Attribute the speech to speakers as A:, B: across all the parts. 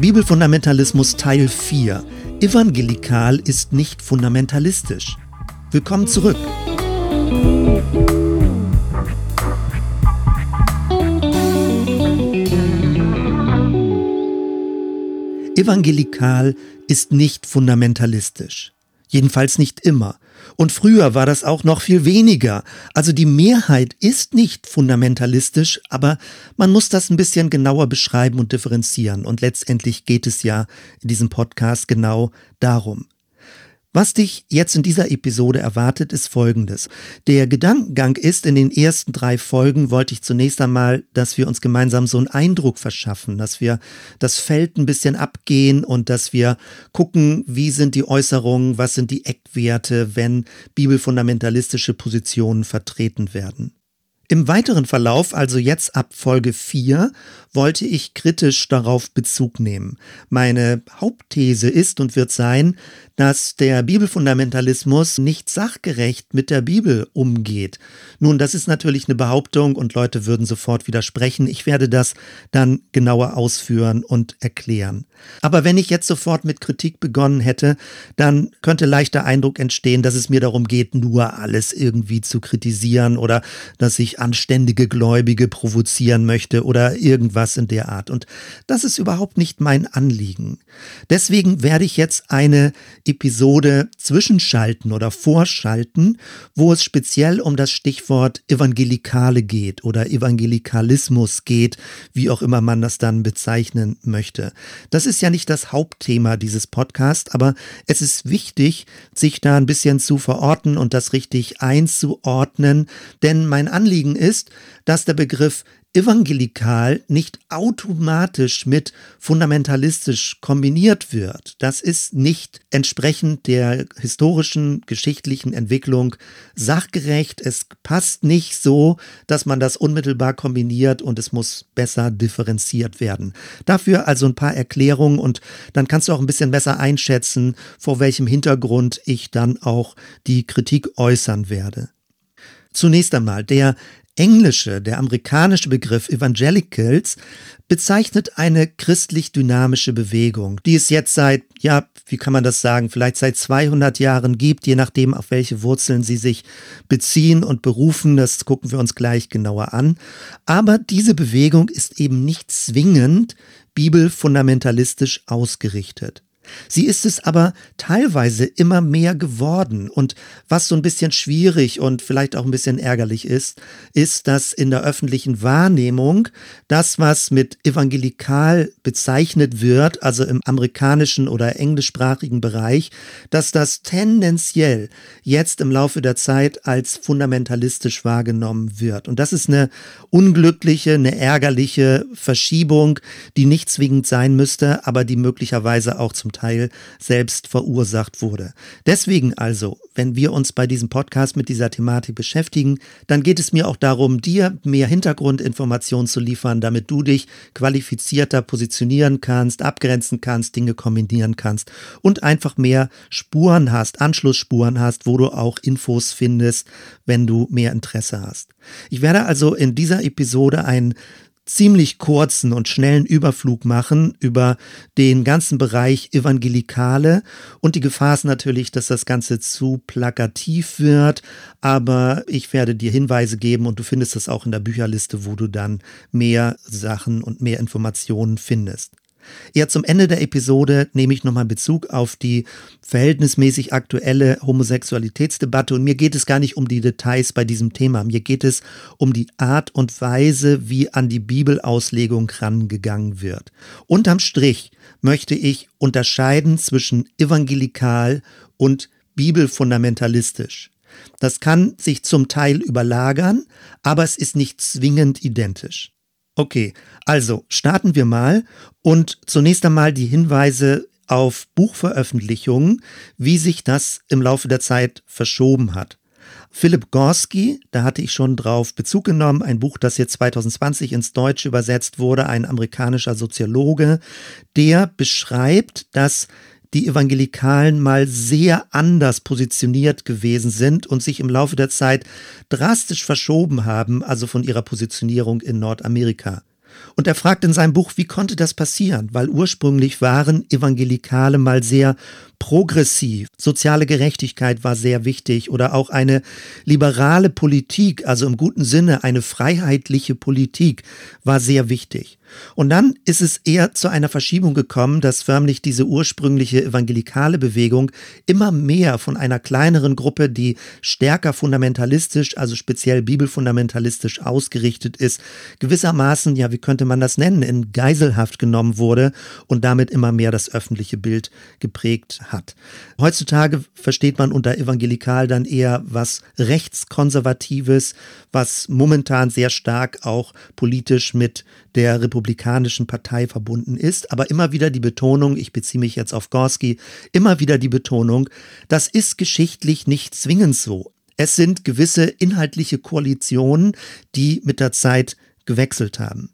A: Bibelfundamentalismus Teil 4. Evangelikal ist nicht fundamentalistisch. Willkommen zurück. Evangelikal ist nicht fundamentalistisch. Jedenfalls nicht immer. Und früher war das auch noch viel weniger. Also die Mehrheit ist nicht fundamentalistisch, aber man muss das ein bisschen genauer beschreiben und differenzieren. Und letztendlich geht es ja in diesem Podcast genau darum. Was dich jetzt in dieser Episode erwartet, ist folgendes. Der Gedankengang ist, in den ersten drei Folgen wollte ich zunächst einmal, dass wir uns gemeinsam so einen Eindruck verschaffen, dass wir das Feld ein bisschen abgehen und dass wir gucken, wie sind die Äußerungen, was sind die Eckwerte, wenn bibelfundamentalistische Positionen vertreten werden. Im weiteren Verlauf, also jetzt ab Folge 4, wollte ich kritisch darauf Bezug nehmen. Meine Hauptthese ist und wird sein, dass der Bibelfundamentalismus nicht sachgerecht mit der Bibel umgeht. Nun, das ist natürlich eine Behauptung und Leute würden sofort widersprechen. Ich werde das dann genauer ausführen und erklären. Aber wenn ich jetzt sofort mit Kritik begonnen hätte, dann könnte leicht der Eindruck entstehen, dass es mir darum geht, nur alles irgendwie zu kritisieren oder dass ich anständige Gläubige provozieren möchte oder irgendwas in der Art. Und das ist überhaupt nicht mein Anliegen. Deswegen werde ich jetzt eine Episode zwischenschalten oder vorschalten, wo es speziell um das Stichwort Evangelikale geht oder Evangelikalismus geht, wie auch immer man das dann bezeichnen möchte. Das ist ja nicht das Hauptthema dieses Podcasts, aber es ist wichtig, sich da ein bisschen zu verorten und das richtig einzuordnen, denn mein Anliegen ist, dass der Begriff evangelikal nicht automatisch mit fundamentalistisch kombiniert wird. Das ist nicht entsprechend der historischen, geschichtlichen Entwicklung sachgerecht. Es passt nicht so, dass man das unmittelbar kombiniert und es muss besser differenziert werden. Dafür also ein paar Erklärungen und dann kannst du auch ein bisschen besser einschätzen, vor welchem Hintergrund ich dann auch die Kritik äußern werde. Zunächst einmal, der englische, der amerikanische Begriff Evangelicals bezeichnet eine christlich dynamische Bewegung, die es jetzt seit, ja, wie kann man das sagen, vielleicht seit 200 Jahren gibt, je nachdem, auf welche Wurzeln sie sich beziehen und berufen. Das gucken wir uns gleich genauer an. Aber diese Bewegung ist eben nicht zwingend bibelfundamentalistisch ausgerichtet. Sie ist es aber teilweise immer mehr geworden. Und was so ein bisschen schwierig und vielleicht auch ein bisschen ärgerlich ist, ist, dass in der öffentlichen Wahrnehmung das, was mit evangelikal bezeichnet wird, also im amerikanischen oder englischsprachigen Bereich, dass das tendenziell jetzt im Laufe der Zeit als fundamentalistisch wahrgenommen wird. Und das ist eine unglückliche, eine ärgerliche Verschiebung, die nicht zwingend sein müsste, aber die möglicherweise auch zum Teil Teil selbst verursacht wurde. Deswegen also, wenn wir uns bei diesem Podcast mit dieser Thematik beschäftigen, dann geht es mir auch darum, dir mehr Hintergrundinformationen zu liefern, damit du dich qualifizierter positionieren kannst, abgrenzen kannst, Dinge kombinieren kannst und einfach mehr Spuren hast, Anschlussspuren hast, wo du auch Infos findest, wenn du mehr Interesse hast. Ich werde also in dieser Episode ein ziemlich kurzen und schnellen Überflug machen über den ganzen Bereich Evangelikale und die Gefahr ist natürlich, dass das Ganze zu plakativ wird, aber ich werde dir Hinweise geben und du findest das auch in der Bücherliste, wo du dann mehr Sachen und mehr Informationen findest. Ja, zum Ende der Episode nehme ich nochmal Bezug auf die verhältnismäßig aktuelle Homosexualitätsdebatte. Und mir geht es gar nicht um die Details bei diesem Thema. Mir geht es um die Art und Weise, wie an die Bibelauslegung rangegangen wird. Unterm Strich möchte ich unterscheiden zwischen evangelikal und bibelfundamentalistisch. Das kann sich zum Teil überlagern, aber es ist nicht zwingend identisch. Okay, also starten wir mal und zunächst einmal die Hinweise auf Buchveröffentlichungen, wie sich das im Laufe der Zeit verschoben hat. Philipp Gorski, da hatte ich schon drauf Bezug genommen, ein Buch, das jetzt 2020 ins Deutsche übersetzt wurde, ein amerikanischer Soziologe, der beschreibt, dass die Evangelikalen mal sehr anders positioniert gewesen sind und sich im Laufe der Zeit drastisch verschoben haben, also von ihrer Positionierung in Nordamerika. Und er fragt in seinem Buch, wie konnte das passieren? Weil ursprünglich waren Evangelikale mal sehr progressiv. Soziale Gerechtigkeit war sehr wichtig oder auch eine liberale Politik, also im guten Sinne eine freiheitliche Politik war sehr wichtig. Und dann ist es eher zu einer Verschiebung gekommen, dass förmlich diese ursprüngliche evangelikale Bewegung immer mehr von einer kleineren Gruppe, die stärker fundamentalistisch, also speziell bibelfundamentalistisch ausgerichtet ist, gewissermaßen, ja, wie könnte man das nennen, in Geiselhaft genommen wurde und damit immer mehr das öffentliche Bild geprägt hat. Heutzutage versteht man unter evangelikal dann eher was rechtskonservatives, was momentan sehr stark auch politisch mit der Republikanischen Partei verbunden ist, aber immer wieder die Betonung, ich beziehe mich jetzt auf Gorski, immer wieder die Betonung, das ist geschichtlich nicht zwingend so. Es sind gewisse inhaltliche Koalitionen, die mit der Zeit gewechselt haben.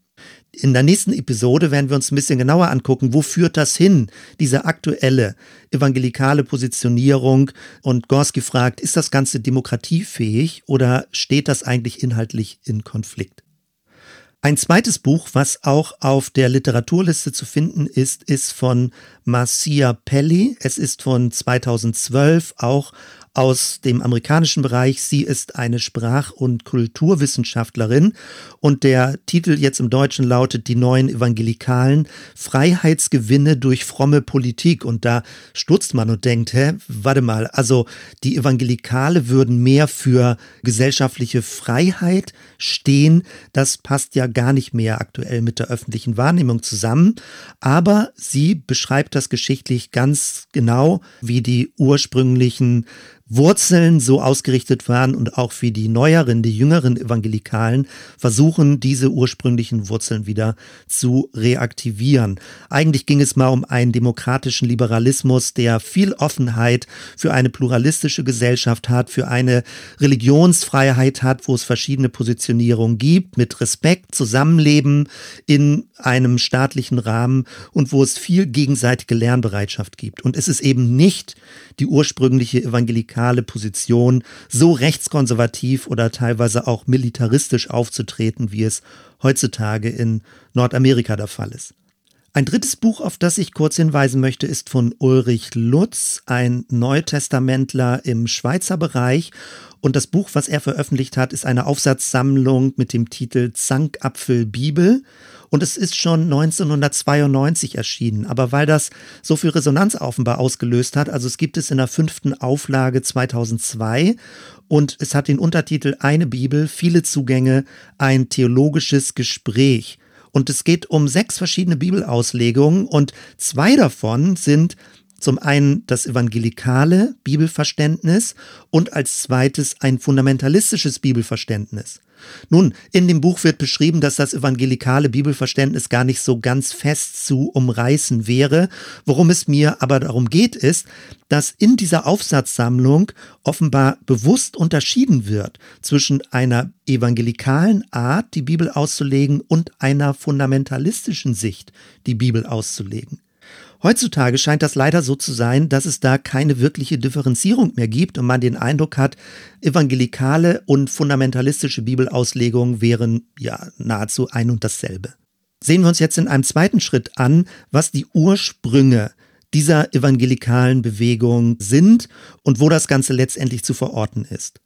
A: In der nächsten Episode werden wir uns ein bisschen genauer angucken, wo führt das hin, diese aktuelle evangelikale Positionierung. Und Gorski fragt, ist das Ganze demokratiefähig oder steht das eigentlich inhaltlich in Konflikt? Ein zweites Buch, was auch auf der Literaturliste zu finden ist, ist von Marcia Pelli. Es ist von 2012, auch aus dem amerikanischen Bereich. Sie ist eine Sprach- und Kulturwissenschaftlerin und der Titel jetzt im Deutschen lautet Die neuen Evangelikalen, Freiheitsgewinne durch fromme Politik. Und da stutzt man und denkt, hä, warte mal, also die Evangelikale würden mehr für gesellschaftliche Freiheit stehen. Das passt ja gar nicht mehr aktuell mit der öffentlichen Wahrnehmung zusammen. Aber sie beschreibt das geschichtlich ganz genau, wie die ursprünglichen Wurzeln so ausgerichtet waren und auch wie die neueren, die jüngeren Evangelikalen versuchen, diese ursprünglichen Wurzeln wieder zu reaktivieren. Eigentlich ging es mal um einen demokratischen Liberalismus, der viel Offenheit für eine pluralistische Gesellschaft hat, für eine Religionsfreiheit hat, wo es verschiedene Positionierungen gibt, mit Respekt, Zusammenleben in einem staatlichen Rahmen und wo es viel gegenseitige Lernbereitschaft gibt. Und es ist eben nicht die ursprüngliche evangelikale Position, so rechtskonservativ oder teilweise auch militaristisch aufzutreten, wie es heutzutage in Nordamerika der Fall ist. Ein drittes Buch, auf das ich kurz hinweisen möchte, ist von Ulrich Lutz, ein Neutestamentler im Schweizer Bereich. Und das Buch, was er veröffentlicht hat, ist eine Aufsatzsammlung mit dem Titel Zankapfel Bibel. Und es ist schon 1992 erschienen. Aber weil das so viel Resonanz offenbar ausgelöst hat, also es gibt es in der fünften Auflage 2002 und es hat den Untertitel Eine Bibel, viele Zugänge, ein theologisches Gespräch. Und es geht um sechs verschiedene Bibelauslegungen und zwei davon sind zum einen das evangelikale Bibelverständnis und als zweites ein fundamentalistisches Bibelverständnis. Nun, in dem Buch wird beschrieben, dass das evangelikale Bibelverständnis gar nicht so ganz fest zu umreißen wäre. Worum es mir aber darum geht, ist, dass in dieser Aufsatzsammlung offenbar bewusst unterschieden wird zwischen einer evangelikalen Art, die Bibel auszulegen, und einer fundamentalistischen Sicht, die Bibel auszulegen. Heutzutage scheint das leider so zu sein, dass es da keine wirkliche Differenzierung mehr gibt und man den Eindruck hat, evangelikale und fundamentalistische Bibelauslegungen wären ja nahezu ein und dasselbe. Sehen wir uns jetzt in einem zweiten Schritt an, was die Ursprünge dieser evangelikalen Bewegung sind und wo das Ganze letztendlich zu verorten ist.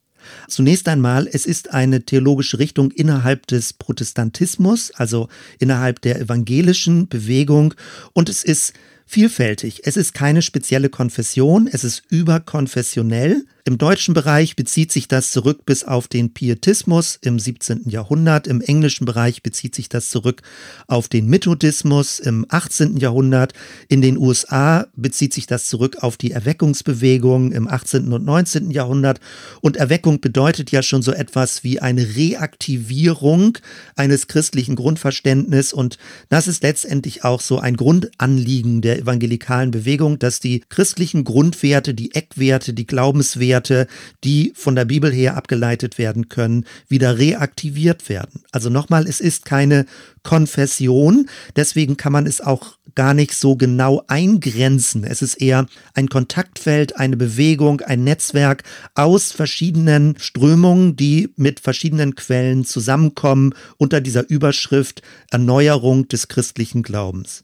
A: Zunächst einmal, es ist eine theologische Richtung innerhalb des Protestantismus, also innerhalb der evangelischen Bewegung und es ist vielfältig. Es ist keine spezielle Konfession, es ist überkonfessionell. Im deutschen Bereich bezieht sich das zurück bis auf den Pietismus im 17. Jahrhundert. Im englischen Bereich bezieht sich das zurück auf den Methodismus im 18. Jahrhundert. In den USA bezieht sich das zurück auf die Erweckungsbewegung im 18. und 19. Jahrhundert. Und Erweckung bedeutet ja schon so etwas wie eine Reaktivierung eines christlichen Grundverständnisses. Und das ist letztendlich auch so ein Grundanliegen der evangelikalen Bewegung, dass die christlichen Grundwerte, die Eckwerte, die Glaubenswerte, Werte, die von der Bibel her abgeleitet werden können, wieder reaktiviert werden. Also nochmal, es ist keine Konfession, deswegen kann man es auch gar nicht so genau eingrenzen. Es ist eher ein Kontaktfeld, eine Bewegung, ein Netzwerk aus verschiedenen Strömungen, die mit verschiedenen Quellen zusammenkommen unter dieser Überschrift Erneuerung des christlichen Glaubens.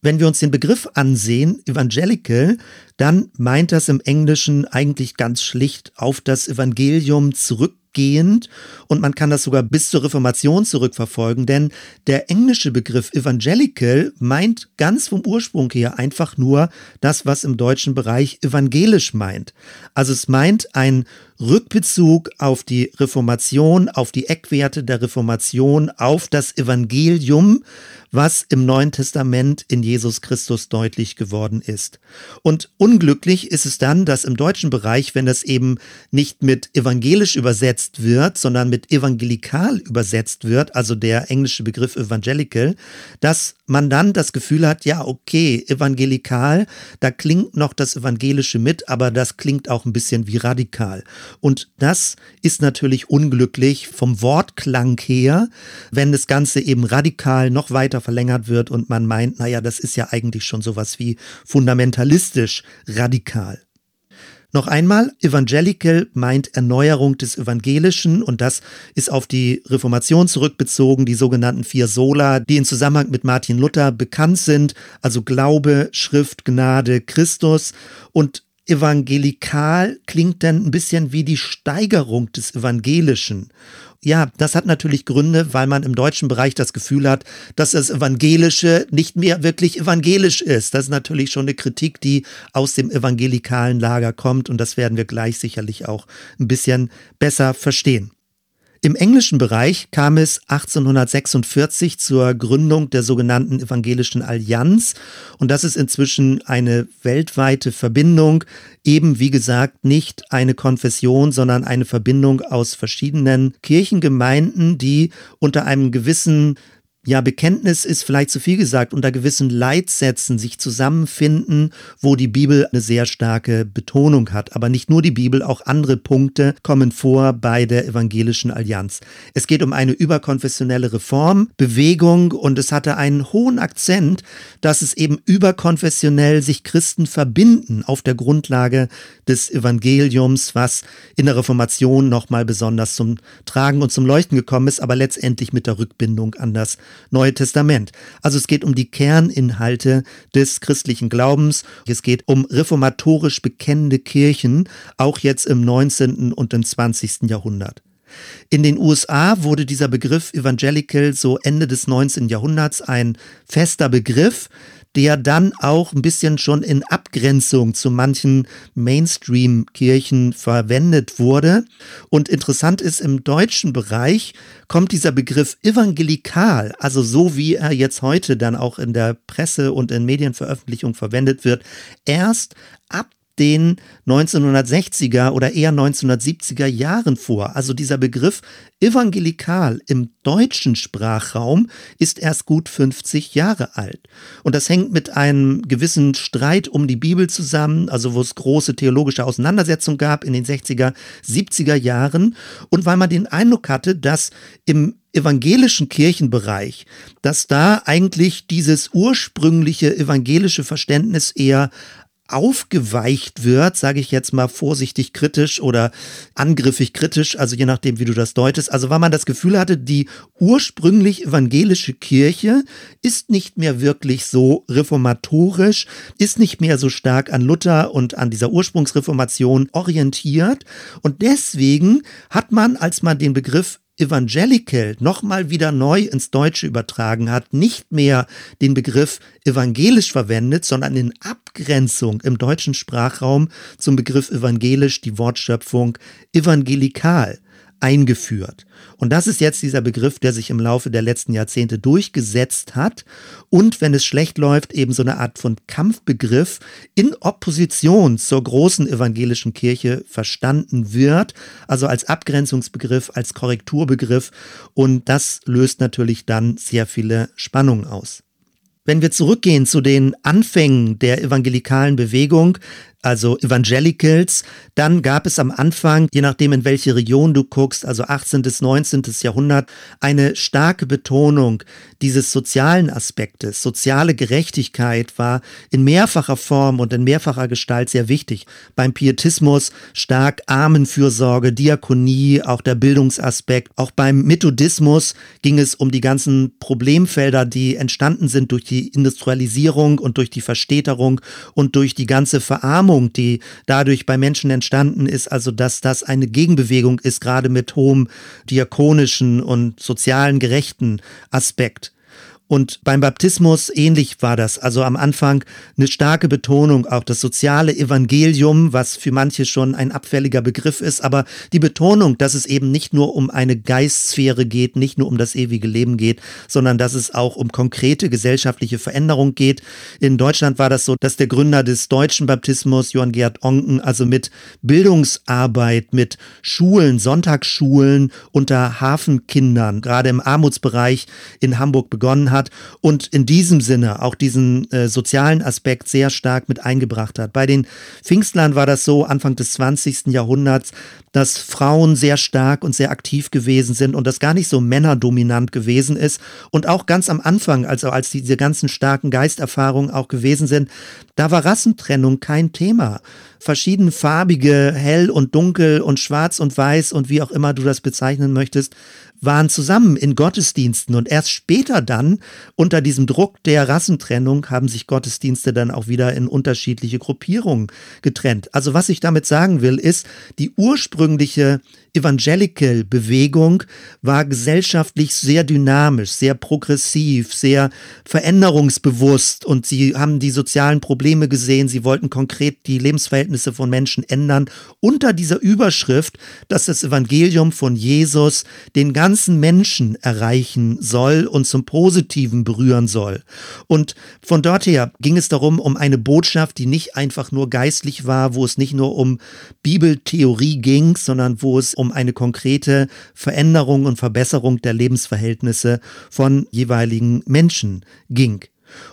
A: Wenn wir uns den Begriff ansehen, evangelical, dann meint das im Englischen eigentlich ganz schlicht auf das Evangelium zurück zurückgehend und man kann das sogar bis zur Reformation zurückverfolgen, denn der englische Begriff evangelical meint ganz vom Ursprung her einfach nur das, was im deutschen Bereich evangelisch meint. Also es meint ein Rückbezug auf die Reformation, auf die Eckwerte der Reformation, auf das Evangelium, was im Neuen Testament in Jesus Christus deutlich geworden ist. Und unglücklich ist es dann, dass im deutschen Bereich, wenn das eben nicht mit evangelisch übersetzt wird, sondern mit evangelikal übersetzt wird, also der englische Begriff evangelical, dass man dann das Gefühl hat, ja, okay, evangelikal, da klingt noch das Evangelische mit, aber das klingt auch ein bisschen wie radikal. Und das ist natürlich unglücklich vom Wortklang her, wenn das Ganze eben radikal noch weiter verlängert wird und man meint, naja, das ist ja eigentlich schon sowas wie fundamentalistisch radikal. Noch einmal, Evangelical meint Erneuerung des Evangelischen und das ist auf die Reformation zurückbezogen, die sogenannten vier Sola, die in Zusammenhang mit Martin Luther bekannt sind, also Glaube, Schrift, Gnade, Christus und evangelikal klingt dann ein bisschen wie die Steigerung des Evangelischen. Ja, das hat natürlich Gründe, weil man im deutschen Bereich das Gefühl hat, dass das Evangelische nicht mehr wirklich evangelisch ist. Das ist natürlich schon eine Kritik, die aus dem evangelikalen Lager kommt und das werden wir gleich sicherlich auch ein bisschen besser verstehen. Im englischen Bereich kam es 1846 zur Gründung der sogenannten Evangelischen Allianz. Und das ist inzwischen eine weltweite Verbindung, eben wie gesagt nicht eine Konfession, sondern eine Verbindung aus verschiedenen Kirchengemeinden, die unter einem gewissen ja, Bekenntnis ist vielleicht zu viel gesagt, unter gewissen Leitsätzen sich zusammenfinden, wo die Bibel eine sehr starke Betonung hat. Aber nicht nur die Bibel, auch andere Punkte kommen vor bei der Evangelischen Allianz. Es geht um eine überkonfessionelle Reformbewegung und es hatte einen hohen Akzent, dass es eben überkonfessionell sich Christen verbinden auf der Grundlage des Evangeliums, was in der Reformation nochmal besonders zum Tragen und zum Leuchten gekommen ist, aber letztendlich mit der Rückbindung an das Neue Testament. Also es geht um die Kerninhalte des christlichen Glaubens. Es geht um reformatorisch bekennende Kirchen, auch jetzt im 19. und im 20. Jahrhundert. In den USA wurde dieser Begriff Evangelical so Ende des 19. Jahrhunderts ein fester Begriff, der dann auch ein bisschen schon in Abgrenzung zu manchen Mainstream-Kirchen verwendet wurde. Und interessant ist, im deutschen Bereich kommt dieser Begriff evangelikal, also so wie er jetzt heute dann auch in der Presse und in Medienveröffentlichung verwendet wird, erst ab den 1960er oder eher 1970er Jahren vor. Also dieser Begriff evangelikal im deutschen Sprachraum ist erst gut 50 Jahre alt. Und das hängt mit einem gewissen Streit um die Bibel zusammen, also wo es große theologische Auseinandersetzungen gab in den 60er, 70er Jahren. Und weil man den Eindruck hatte, dass im evangelischen Kirchenbereich, dass da eigentlich dieses ursprüngliche evangelische Verständnis eher aufgeweicht wird, sage ich jetzt mal vorsichtig kritisch oder angriffig kritisch, also je nachdem, wie du das deutest. Also weil man das Gefühl hatte, die ursprünglich evangelische Kirche ist nicht mehr wirklich so reformatorisch, ist nicht mehr so stark an Luther und an dieser Ursprungsreformation orientiert. Und deswegen hat man, als man den Begriff Evangelical nochmal wieder neu ins Deutsche übertragen hat, nicht mehr den Begriff evangelisch verwendet, sondern in Abgrenzung im deutschen Sprachraum zum Begriff evangelisch die Wortschöpfung evangelikal eingeführt. Und das ist jetzt dieser Begriff, der sich im Laufe der letzten Jahrzehnte durchgesetzt hat und wenn es schlecht läuft, eben so eine Art von Kampfbegriff in Opposition zur großen evangelischen Kirche verstanden wird, also als Abgrenzungsbegriff, als Korrekturbegriff und das löst natürlich dann sehr viele Spannungen aus. Wenn wir zurückgehen zu den Anfängen der evangelikalen Bewegung, also Evangelicals. Dann gab es am Anfang, je nachdem in welche Region du guckst, also 18. bis 19. Jahrhundert, eine starke Betonung dieses sozialen Aspektes. Soziale Gerechtigkeit war in mehrfacher Form und in mehrfacher Gestalt sehr wichtig. Beim Pietismus stark Armenfürsorge, Diakonie, auch der Bildungsaspekt. Auch beim Methodismus ging es um die ganzen Problemfelder, die entstanden sind durch die Industrialisierung und durch die Verstädterung und durch die ganze Verarmung Stimmung, die dadurch bei Menschen entstanden ist, also dass das eine Gegenbewegung ist, gerade mit hohem diakonischen und sozialen gerechten Aspekt. Und beim Baptismus ähnlich war das. Also am Anfang eine starke Betonung, auch das soziale Evangelium, was für manche schon ein abfälliger Begriff ist, aber die Betonung, dass es eben nicht nur um eine Geistsphäre geht, nicht nur um das ewige Leben geht, sondern dass es auch um konkrete gesellschaftliche Veränderung geht. In Deutschland war das so, dass der Gründer des deutschen Baptismus, Johann Gerd Onken, also mit Bildungsarbeit, mit Schulen, Sonntagsschulen unter Hafenkindern, gerade im Armutsbereich in Hamburg begonnen hat hat und in diesem Sinne auch diesen äh, sozialen Aspekt sehr stark mit eingebracht hat. Bei den Pfingstlern war das so Anfang des 20. Jahrhunderts, dass Frauen sehr stark und sehr aktiv gewesen sind und das gar nicht so männerdominant gewesen ist. Und auch ganz am Anfang, also als diese ganzen starken Geisterfahrungen auch gewesen sind, da war Rassentrennung kein Thema. Verschiedenfarbige, hell und dunkel und schwarz und weiß und wie auch immer du das bezeichnen möchtest, waren zusammen in Gottesdiensten und erst später dann unter diesem Druck der Rassentrennung haben sich Gottesdienste dann auch wieder in unterschiedliche Gruppierungen getrennt. Also was ich damit sagen will, ist, die ursprüngliche Evangelical-Bewegung war gesellschaftlich sehr dynamisch, sehr progressiv, sehr veränderungsbewusst und sie haben die sozialen Probleme gesehen, sie wollten konkret die Lebensverhältnisse von Menschen ändern unter dieser Überschrift, dass das Evangelium von Jesus den ganzen Menschen erreichen soll und zum Positiven berühren soll. Und von dort her ging es darum, um eine Botschaft, die nicht einfach nur geistlich war, wo es nicht nur um Bibeltheorie ging, sondern wo es um eine konkrete Veränderung und Verbesserung der Lebensverhältnisse von jeweiligen Menschen ging.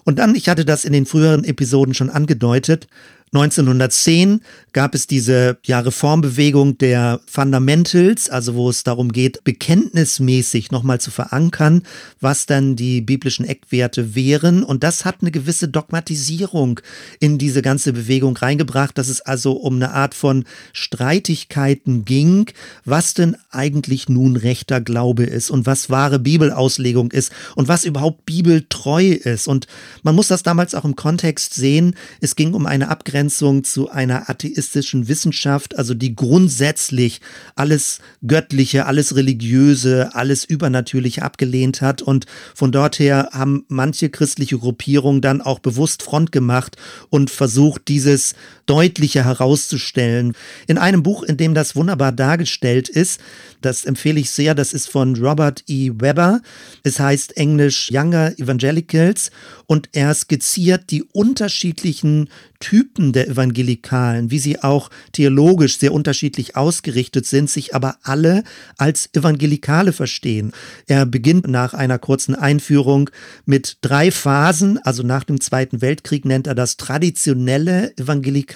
A: Und dann, ich hatte das in den früheren Episoden schon angedeutet, 1910 gab es diese ja, Reformbewegung der Fundamentals, also wo es darum geht, bekenntnismäßig nochmal zu verankern, was dann die biblischen Eckwerte wären. Und das hat eine gewisse Dogmatisierung in diese ganze Bewegung reingebracht, dass es also um eine Art von Streitigkeiten ging, was denn eigentlich nun rechter Glaube ist und was wahre Bibelauslegung ist und was überhaupt bibeltreu ist. Und man muss das damals auch im Kontext sehen. Es ging um eine Abgrenzung Abgrenzung zu einer atheistischen Wissenschaft, also die grundsätzlich alles Göttliche, alles Religiöse, alles Übernatürliche abgelehnt hat. Und von dort her haben manche christliche Gruppierungen dann auch bewusst Front gemacht und versucht, dieses deutlicher herauszustellen. In einem Buch, in dem das wunderbar dargestellt ist, das empfehle ich sehr, das ist von Robert E. Weber. Es heißt englisch Younger Evangelicals und er skizziert die unterschiedlichen Typen der Evangelikalen, wie sie auch theologisch sehr unterschiedlich ausgerichtet sind, sich aber alle als Evangelikale verstehen. Er beginnt nach einer kurzen Einführung mit drei Phasen, also nach dem Zweiten Weltkrieg nennt er das traditionelle Evangelikale,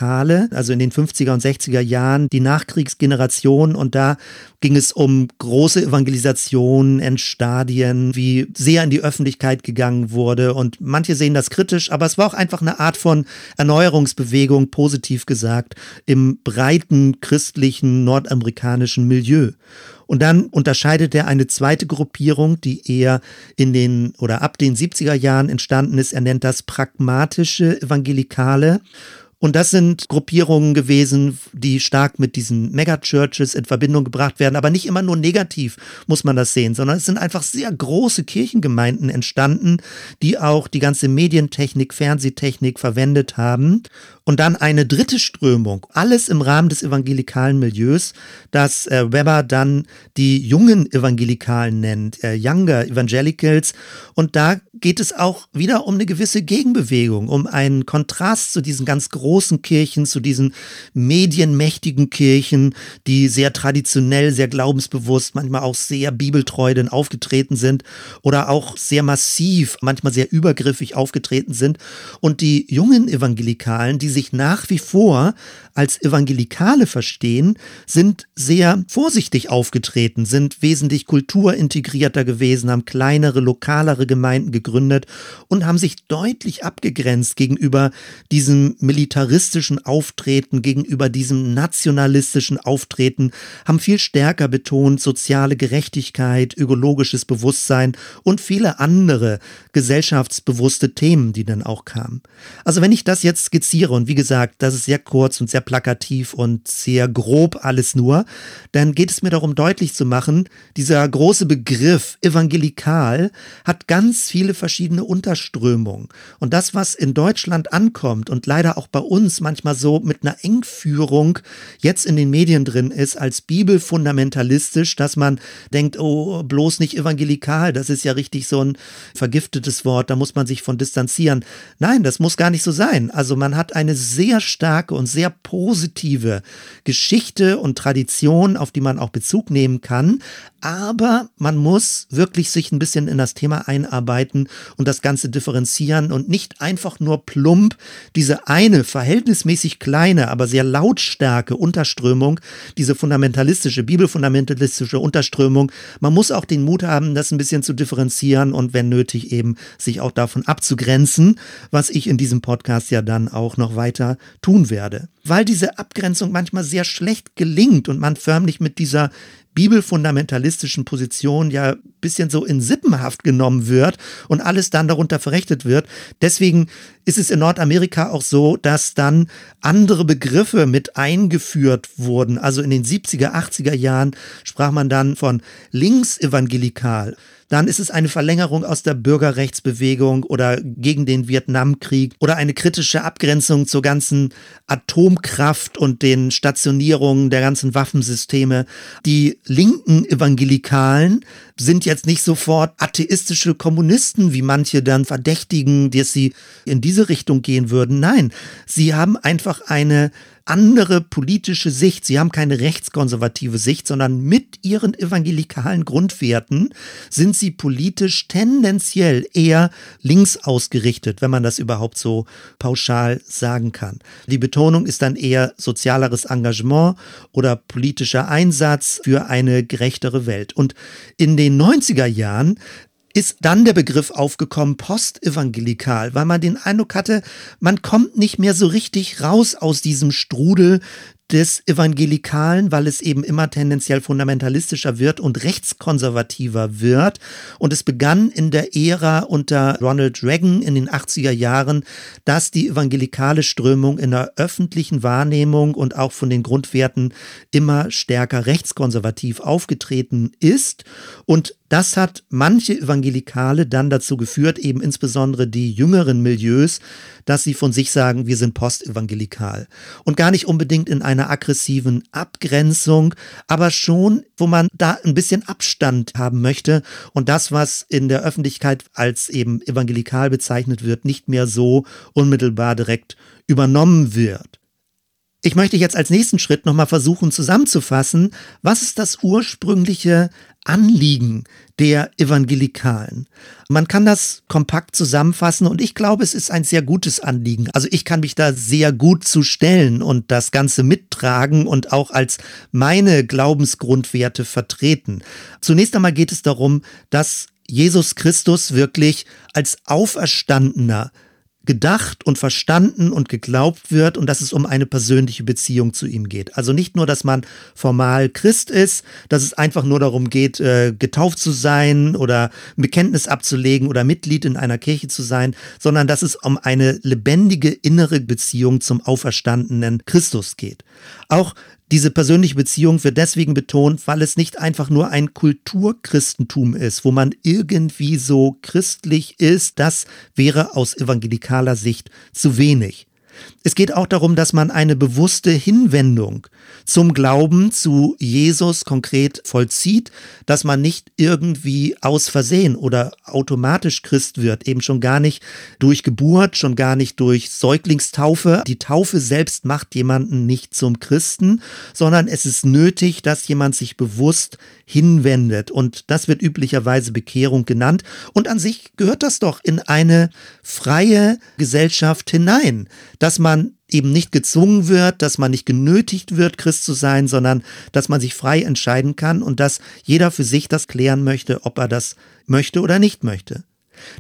A: also in den 50er und 60er Jahren die Nachkriegsgeneration und da ging es um große Evangelisation in wie sehr in die Öffentlichkeit gegangen wurde und manche sehen das kritisch, aber es war auch einfach eine Art von Erneuerung Erneuerungsbewegung, positiv gesagt, im breiten christlichen nordamerikanischen Milieu. Und dann unterscheidet er eine zweite Gruppierung, die eher in den oder ab den 70er Jahren entstanden ist. Er nennt das pragmatische Evangelikale. Und das sind Gruppierungen gewesen, die stark mit diesen Megachurches in Verbindung gebracht werden, aber nicht immer nur negativ muss man das sehen, sondern es sind einfach sehr große Kirchengemeinden entstanden, die auch die ganze Medientechnik, Fernsehtechnik verwendet haben. Und dann eine dritte Strömung, alles im Rahmen des evangelikalen Milieus, das äh, Weber dann die jungen Evangelikalen nennt, äh, Younger Evangelicals. Und da geht es auch wieder um eine gewisse Gegenbewegung, um einen Kontrast zu diesen ganz großen Kirchen, zu diesen medienmächtigen Kirchen, die sehr traditionell, sehr glaubensbewusst, manchmal auch sehr bibeltreu denn aufgetreten sind oder auch sehr massiv, manchmal sehr übergriffig aufgetreten sind. Und die jungen Evangelikalen, die sich nach wie vor als Evangelikale verstehen, sind sehr vorsichtig aufgetreten, sind wesentlich kulturintegrierter gewesen, haben kleinere, lokalere Gemeinden gegründet und haben sich deutlich abgegrenzt gegenüber diesem militaristischen Auftreten, gegenüber diesem nationalistischen Auftreten, haben viel stärker betont soziale Gerechtigkeit, ökologisches Bewusstsein und viele andere gesellschaftsbewusste Themen, die dann auch kamen. Also wenn ich das jetzt skizziere und wie gesagt, das ist sehr kurz und sehr plakativ und sehr grob alles nur, dann geht es mir darum deutlich zu machen, dieser große Begriff evangelikal hat ganz viele verschiedene Unterströmungen. Und das, was in Deutschland ankommt und leider auch bei uns manchmal so mit einer Engführung jetzt in den Medien drin ist, als bibelfundamentalistisch, dass man denkt, oh, bloß nicht evangelikal, das ist ja richtig so ein vergiftetes Wort, da muss man sich von distanzieren. Nein, das muss gar nicht so sein. Also man hat eine sehr starke und sehr positive Geschichte und Tradition, auf die man auch Bezug nehmen kann. Aber man muss wirklich sich ein bisschen in das Thema einarbeiten und das Ganze differenzieren und nicht einfach nur plump diese eine verhältnismäßig kleine, aber sehr lautstarke Unterströmung, diese fundamentalistische, bibelfundamentalistische Unterströmung. Man muss auch den Mut haben, das ein bisschen zu differenzieren und wenn nötig eben sich auch davon abzugrenzen, was ich in diesem Podcast ja dann auch noch weiter tun werde. Weil diese Abgrenzung manchmal sehr schlecht gelingt und man förmlich mit dieser bibelfundamentalistischen Position ja ein bisschen so in Sippenhaft genommen wird und alles dann darunter verrechnet wird. Deswegen ist es in Nordamerika auch so, dass dann andere Begriffe mit eingeführt wurden. Also in den 70er, 80er Jahren sprach man dann von linksevangelikal dann ist es eine Verlängerung aus der Bürgerrechtsbewegung oder gegen den Vietnamkrieg oder eine kritische Abgrenzung zur ganzen Atomkraft und den Stationierungen der ganzen Waffensysteme. Die linken Evangelikalen sind jetzt nicht sofort atheistische Kommunisten, wie manche dann verdächtigen, dass sie in diese Richtung gehen würden. Nein, sie haben einfach eine andere politische Sicht. Sie haben keine rechtskonservative Sicht, sondern mit ihren evangelikalen Grundwerten sind sie politisch tendenziell eher links ausgerichtet, wenn man das überhaupt so pauschal sagen kann. Die Betonung ist dann eher sozialeres Engagement oder politischer Einsatz für eine gerechtere Welt. Und in den 90er Jahren ist dann der Begriff aufgekommen, postevangelikal, weil man den Eindruck hatte, man kommt nicht mehr so richtig raus aus diesem Strudel des Evangelikalen, weil es eben immer tendenziell fundamentalistischer wird und rechtskonservativer wird. Und es begann in der Ära unter Ronald Reagan in den 80er Jahren, dass die evangelikale Strömung in der öffentlichen Wahrnehmung und auch von den Grundwerten immer stärker rechtskonservativ aufgetreten ist. Und das hat manche Evangelikale dann dazu geführt, eben insbesondere die jüngeren Milieus, dass sie von sich sagen, wir sind postevangelikal. Und gar nicht unbedingt in einer aggressiven Abgrenzung, aber schon, wo man da ein bisschen Abstand haben möchte und das, was in der Öffentlichkeit als eben evangelikal bezeichnet wird, nicht mehr so unmittelbar direkt übernommen wird. Ich möchte jetzt als nächsten Schritt nochmal versuchen zusammenzufassen, was ist das ursprüngliche Anliegen der Evangelikalen. Man kann das kompakt zusammenfassen und ich glaube, es ist ein sehr gutes Anliegen. Also ich kann mich da sehr gut zu stellen und das Ganze mittragen und auch als meine Glaubensgrundwerte vertreten. Zunächst einmal geht es darum, dass Jesus Christus wirklich als Auferstandener gedacht und verstanden und geglaubt wird und dass es um eine persönliche Beziehung zu ihm geht. Also nicht nur, dass man formal Christ ist, dass es einfach nur darum geht, äh, getauft zu sein oder ein Bekenntnis abzulegen oder Mitglied in einer Kirche zu sein, sondern dass es um eine lebendige innere Beziehung zum auferstandenen Christus geht. Auch diese persönliche Beziehung wird deswegen betont, weil es nicht einfach nur ein Kulturchristentum ist, wo man irgendwie so christlich ist. Das wäre aus evangelikaler Sicht zu wenig. Es geht auch darum, dass man eine bewusste Hinwendung zum Glauben zu Jesus konkret vollzieht, dass man nicht irgendwie aus Versehen oder automatisch Christ wird, eben schon gar nicht durch Geburt, schon gar nicht durch Säuglingstaufe. Die Taufe selbst macht jemanden nicht zum Christen, sondern es ist nötig, dass jemand sich bewusst hinwendet und das wird üblicherweise Bekehrung genannt und an sich gehört das doch in eine freie Gesellschaft hinein, dass man eben nicht gezwungen wird, dass man nicht genötigt wird, Christ zu sein, sondern dass man sich frei entscheiden kann und dass jeder für sich das klären möchte, ob er das möchte oder nicht möchte.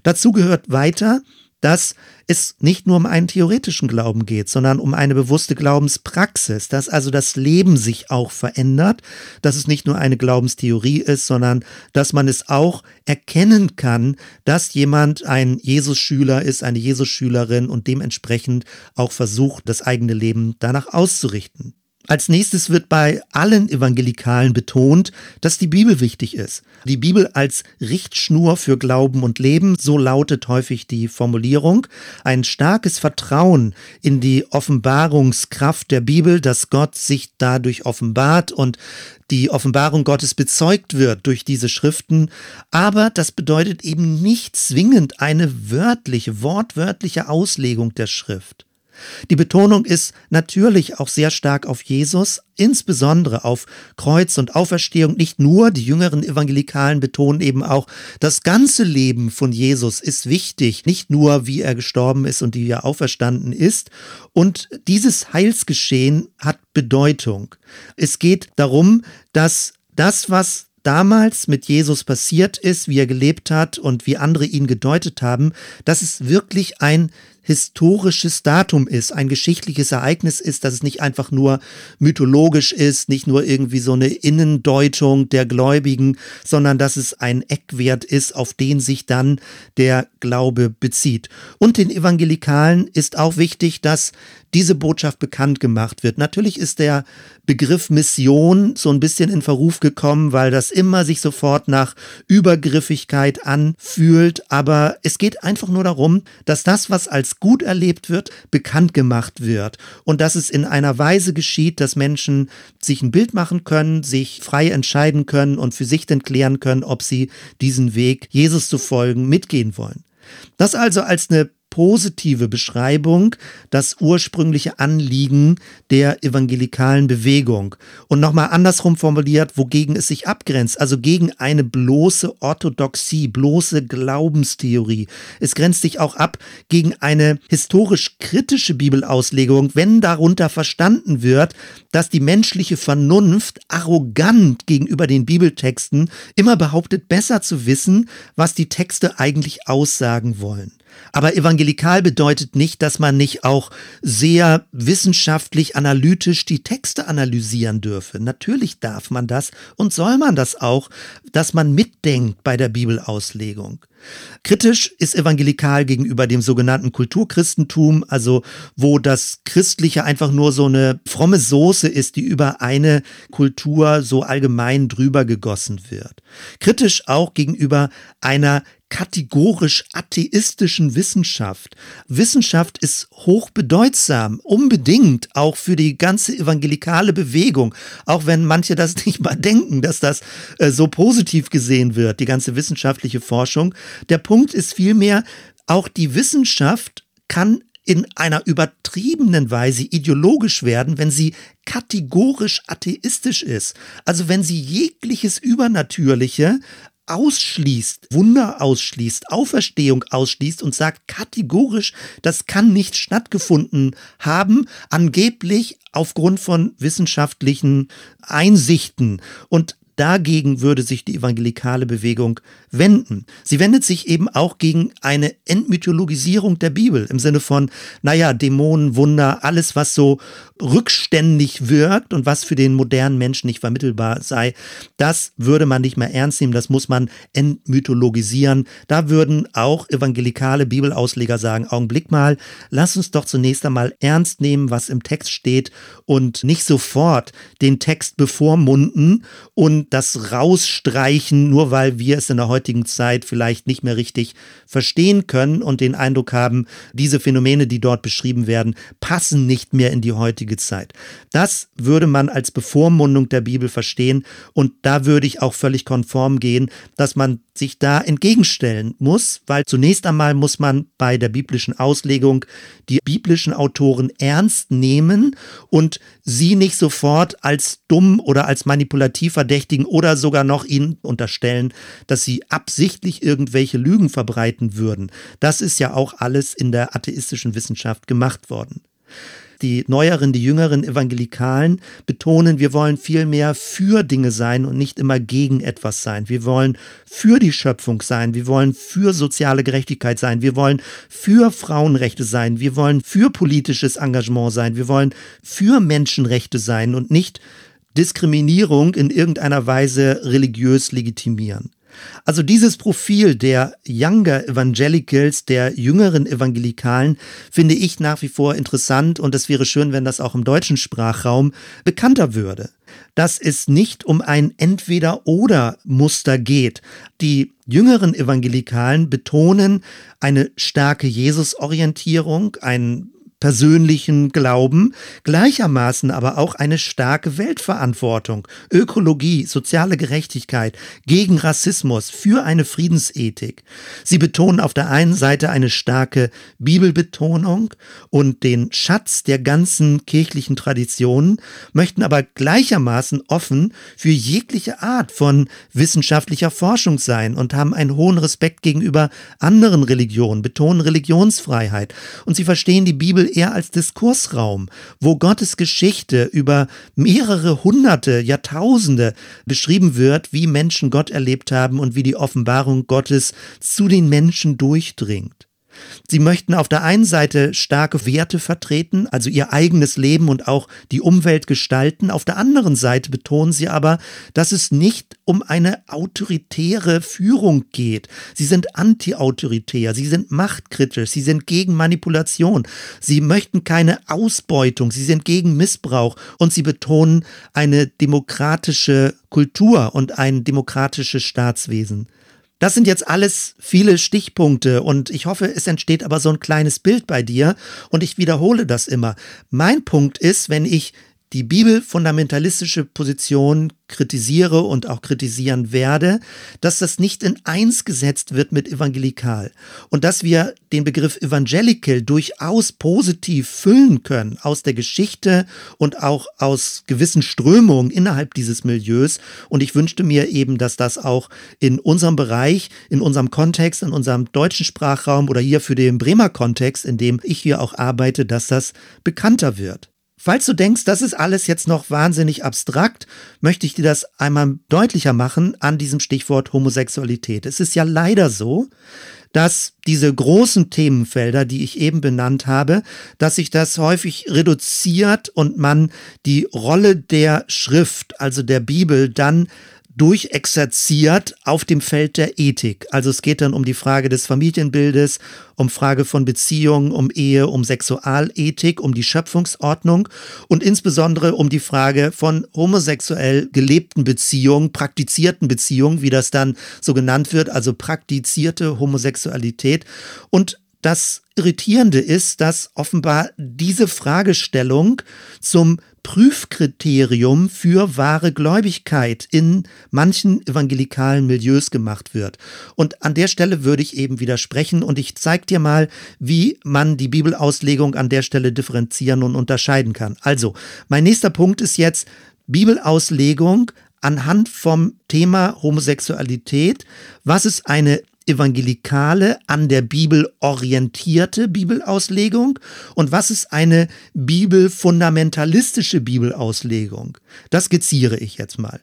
A: Dazu gehört weiter, dass es nicht nur um einen theoretischen Glauben geht, sondern um eine bewusste Glaubenspraxis, dass also das Leben sich auch verändert, dass es nicht nur eine Glaubenstheorie ist, sondern dass man es auch erkennen kann, dass jemand ein Jesus-Schüler ist, eine Jesus-Schülerin und dementsprechend auch versucht, das eigene Leben danach auszurichten. Als nächstes wird bei allen Evangelikalen betont, dass die Bibel wichtig ist. Die Bibel als Richtschnur für Glauben und Leben, so lautet häufig die Formulierung. Ein starkes Vertrauen in die Offenbarungskraft der Bibel, dass Gott sich dadurch offenbart und die Offenbarung Gottes bezeugt wird durch diese Schriften, aber das bedeutet eben nicht zwingend eine wörtliche, wortwörtliche Auslegung der Schrift. Die Betonung ist natürlich auch sehr stark auf Jesus, insbesondere auf Kreuz und Auferstehung. Nicht nur, die jüngeren Evangelikalen betonen eben auch, das ganze Leben von Jesus ist wichtig, nicht nur wie er gestorben ist und wie er auferstanden ist. Und dieses Heilsgeschehen hat Bedeutung. Es geht darum, dass das, was damals mit Jesus passiert ist, wie er gelebt hat und wie andere ihn gedeutet haben, dass es wirklich ein historisches Datum ist, ein geschichtliches Ereignis ist, dass es nicht einfach nur mythologisch ist, nicht nur irgendwie so eine Innendeutung der Gläubigen, sondern dass es ein Eckwert ist, auf den sich dann der Glaube bezieht. Und den Evangelikalen ist auch wichtig, dass diese Botschaft bekannt gemacht wird. Natürlich ist der Begriff Mission so ein bisschen in Verruf gekommen, weil das immer sich sofort nach Übergriffigkeit anfühlt, aber es geht einfach nur darum, dass das, was gut erlebt wird, bekannt gemacht wird und dass es in einer Weise geschieht, dass Menschen sich ein Bild machen können, sich frei entscheiden können und für sich dann klären können, ob sie diesen Weg, Jesus zu folgen, mitgehen wollen. Das also als eine positive Beschreibung das ursprüngliche Anliegen der evangelikalen Bewegung. Und nochmal andersrum formuliert, wogegen es sich abgrenzt, also gegen eine bloße Orthodoxie, bloße Glaubenstheorie. Es grenzt sich auch ab gegen eine historisch kritische Bibelauslegung, wenn darunter verstanden wird, dass die menschliche Vernunft arrogant gegenüber den Bibeltexten immer behauptet, besser zu wissen, was die Texte eigentlich aussagen wollen. Aber evangelikal bedeutet nicht, dass man nicht auch sehr wissenschaftlich, analytisch die Texte analysieren dürfe. Natürlich darf man das und soll man das auch, dass man mitdenkt bei der Bibelauslegung. Kritisch ist evangelikal gegenüber dem sogenannten Kulturchristentum, also wo das Christliche einfach nur so eine fromme Soße ist, die über eine Kultur so allgemein drüber gegossen wird. Kritisch auch gegenüber einer kategorisch atheistischen Wissenschaft. Wissenschaft ist hochbedeutsam, unbedingt auch für die ganze evangelikale Bewegung, auch wenn manche das nicht mal denken, dass das äh, so positiv gesehen wird, die ganze wissenschaftliche Forschung. Der Punkt ist vielmehr, auch die Wissenschaft kann in einer übertriebenen Weise ideologisch werden, wenn sie kategorisch atheistisch ist. Also wenn sie jegliches Übernatürliche ausschließt, Wunder ausschließt, Auferstehung ausschließt und sagt kategorisch, das kann nicht stattgefunden haben, angeblich aufgrund von wissenschaftlichen Einsichten. Und Dagegen würde sich die evangelikale Bewegung wenden. Sie wendet sich eben auch gegen eine Entmythologisierung der Bibel im Sinne von, naja, Dämonen, Wunder, alles, was so rückständig wirkt und was für den modernen Menschen nicht vermittelbar sei, das würde man nicht mehr ernst nehmen, das muss man entmythologisieren. Da würden auch evangelikale Bibelausleger sagen, Augenblick mal, lass uns doch zunächst einmal ernst nehmen, was im Text steht und nicht sofort den Text bevormunden und das rausstreichen, nur weil wir es in der heutigen Zeit vielleicht nicht mehr richtig verstehen können und den Eindruck haben, diese Phänomene, die dort beschrieben werden, passen nicht mehr in die heutige Zeit. Das würde man als Bevormundung der Bibel verstehen und da würde ich auch völlig konform gehen, dass man sich da entgegenstellen muss, weil zunächst einmal muss man bei der biblischen Auslegung die biblischen Autoren ernst nehmen und sie nicht sofort als dumm oder als manipulativ verdächtigen oder sogar noch ihnen unterstellen, dass sie absichtlich irgendwelche Lügen verbreiten würden. Das ist ja auch alles in der atheistischen Wissenschaft gemacht worden die neueren, die jüngeren Evangelikalen betonen, wir wollen viel mehr für Dinge sein und nicht immer gegen etwas sein. Wir wollen für die Schöpfung sein. Wir wollen für soziale Gerechtigkeit sein. Wir wollen für Frauenrechte sein. Wir wollen für politisches Engagement sein. Wir wollen für Menschenrechte sein und nicht Diskriminierung in irgendeiner Weise religiös legitimieren. Also dieses Profil der Younger Evangelicals, der jüngeren Evangelikalen, finde ich nach wie vor interessant und es wäre schön, wenn das auch im deutschen Sprachraum bekannter würde. Dass es nicht um ein Entweder-oder-Muster geht. Die jüngeren Evangelikalen betonen eine starke Jesus-Orientierung, ein persönlichen Glauben, gleichermaßen aber auch eine starke Weltverantwortung, Ökologie, soziale Gerechtigkeit, gegen Rassismus, für eine Friedensethik. Sie betonen auf der einen Seite eine starke Bibelbetonung und den Schatz der ganzen kirchlichen Traditionen, möchten aber gleichermaßen offen für jegliche Art von wissenschaftlicher Forschung sein und haben einen hohen Respekt gegenüber anderen Religionen, betonen Religionsfreiheit und sie verstehen die Bibel eher als Diskursraum, wo Gottes Geschichte über mehrere hunderte, Jahrtausende beschrieben wird, wie Menschen Gott erlebt haben und wie die Offenbarung Gottes zu den Menschen durchdringt. Sie möchten auf der einen Seite starke Werte vertreten, also ihr eigenes Leben und auch die Umwelt gestalten. Auf der anderen Seite betonen sie aber, dass es nicht um eine autoritäre Führung geht. Sie sind anti-autoritär, sie sind machtkritisch, sie sind gegen Manipulation, sie möchten keine Ausbeutung, sie sind gegen Missbrauch und sie betonen eine demokratische Kultur und ein demokratisches Staatswesen. Das sind jetzt alles viele Stichpunkte und ich hoffe, es entsteht aber so ein kleines Bild bei dir und ich wiederhole das immer. Mein Punkt ist, wenn ich die bibelfundamentalistische Position kritisiere und auch kritisieren werde, dass das nicht in eins gesetzt wird mit evangelikal und dass wir den Begriff evangelical durchaus positiv füllen können aus der Geschichte und auch aus gewissen Strömungen innerhalb dieses Milieus und ich wünschte mir eben, dass das auch in unserem Bereich, in unserem Kontext, in unserem deutschen Sprachraum oder hier für den Bremer Kontext, in dem ich hier auch arbeite, dass das bekannter wird. Falls du denkst, das ist alles jetzt noch wahnsinnig abstrakt, möchte ich dir das einmal deutlicher machen an diesem Stichwort Homosexualität. Es ist ja leider so, dass diese großen Themenfelder, die ich eben benannt habe, dass sich das häufig reduziert und man die Rolle der Schrift, also der Bibel, dann durchexerziert auf dem Feld der Ethik. Also es geht dann um die Frage des Familienbildes, um Frage von Beziehungen, um Ehe, um Sexualethik, um die Schöpfungsordnung und insbesondere um die Frage von homosexuell gelebten Beziehungen, praktizierten Beziehungen, wie das dann so genannt wird, also praktizierte Homosexualität und das Irritierende ist, dass offenbar diese Fragestellung zum Prüfkriterium für wahre Gläubigkeit in manchen evangelikalen Milieus gemacht wird. Und an der Stelle würde ich eben widersprechen und ich zeige dir mal, wie man die Bibelauslegung an der Stelle differenzieren und unterscheiden kann. Also, mein nächster Punkt ist jetzt Bibelauslegung anhand vom Thema Homosexualität. Was ist eine evangelikale, an der Bibel orientierte Bibelauslegung und was ist eine bibelfundamentalistische Bibelauslegung? Das skizziere ich jetzt mal.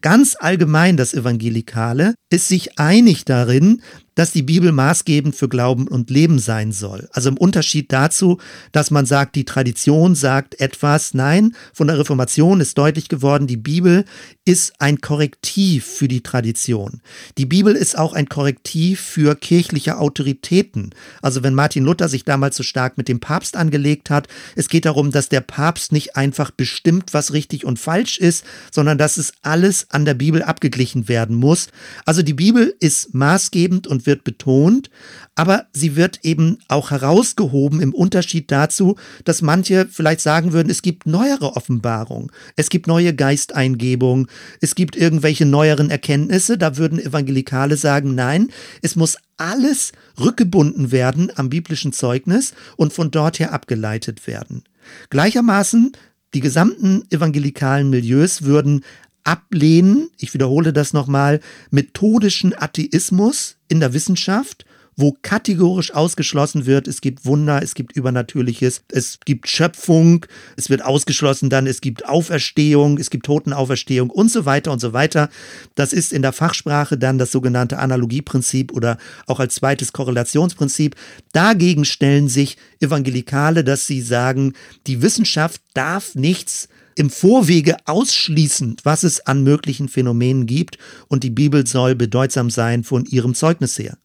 A: Ganz allgemein das Evangelikale ist sich einig darin, dass die Bibel maßgebend für Glauben und Leben sein soll. Also im Unterschied dazu, dass man sagt, die Tradition sagt etwas. Nein, von der Reformation ist deutlich geworden, die Bibel ist ein Korrektiv für die Tradition. Die Bibel ist auch ein Korrektiv für kirchliche Autoritäten. Also wenn Martin Luther sich damals so stark mit dem Papst angelegt hat, es geht darum, dass der Papst nicht einfach bestimmt, was richtig und falsch ist, sondern dass es alles an der Bibel abgeglichen werden muss. Also die Bibel ist maßgebend und wird betont, aber sie wird eben auch herausgehoben im Unterschied dazu, dass manche vielleicht sagen würden, es gibt neuere Offenbarungen, es gibt neue Geisteingebungen, es gibt irgendwelche neueren Erkenntnisse. Da würden Evangelikale sagen, nein, es muss alles rückgebunden werden am biblischen Zeugnis und von dort her abgeleitet werden. Gleichermaßen die gesamten evangelikalen Milieus würden ablehnen, ich wiederhole das nochmal, methodischen Atheismus in der Wissenschaft wo kategorisch ausgeschlossen wird, es gibt Wunder, es gibt Übernatürliches, es gibt Schöpfung, es wird ausgeschlossen dann, es gibt Auferstehung, es gibt Totenauferstehung und so weiter und so weiter. Das ist in der Fachsprache dann das sogenannte Analogieprinzip oder auch als zweites Korrelationsprinzip. Dagegen stellen sich Evangelikale, dass sie sagen, die Wissenschaft darf nichts im Vorwege ausschließen, was es an möglichen Phänomenen gibt und die Bibel soll bedeutsam sein von ihrem Zeugnis her.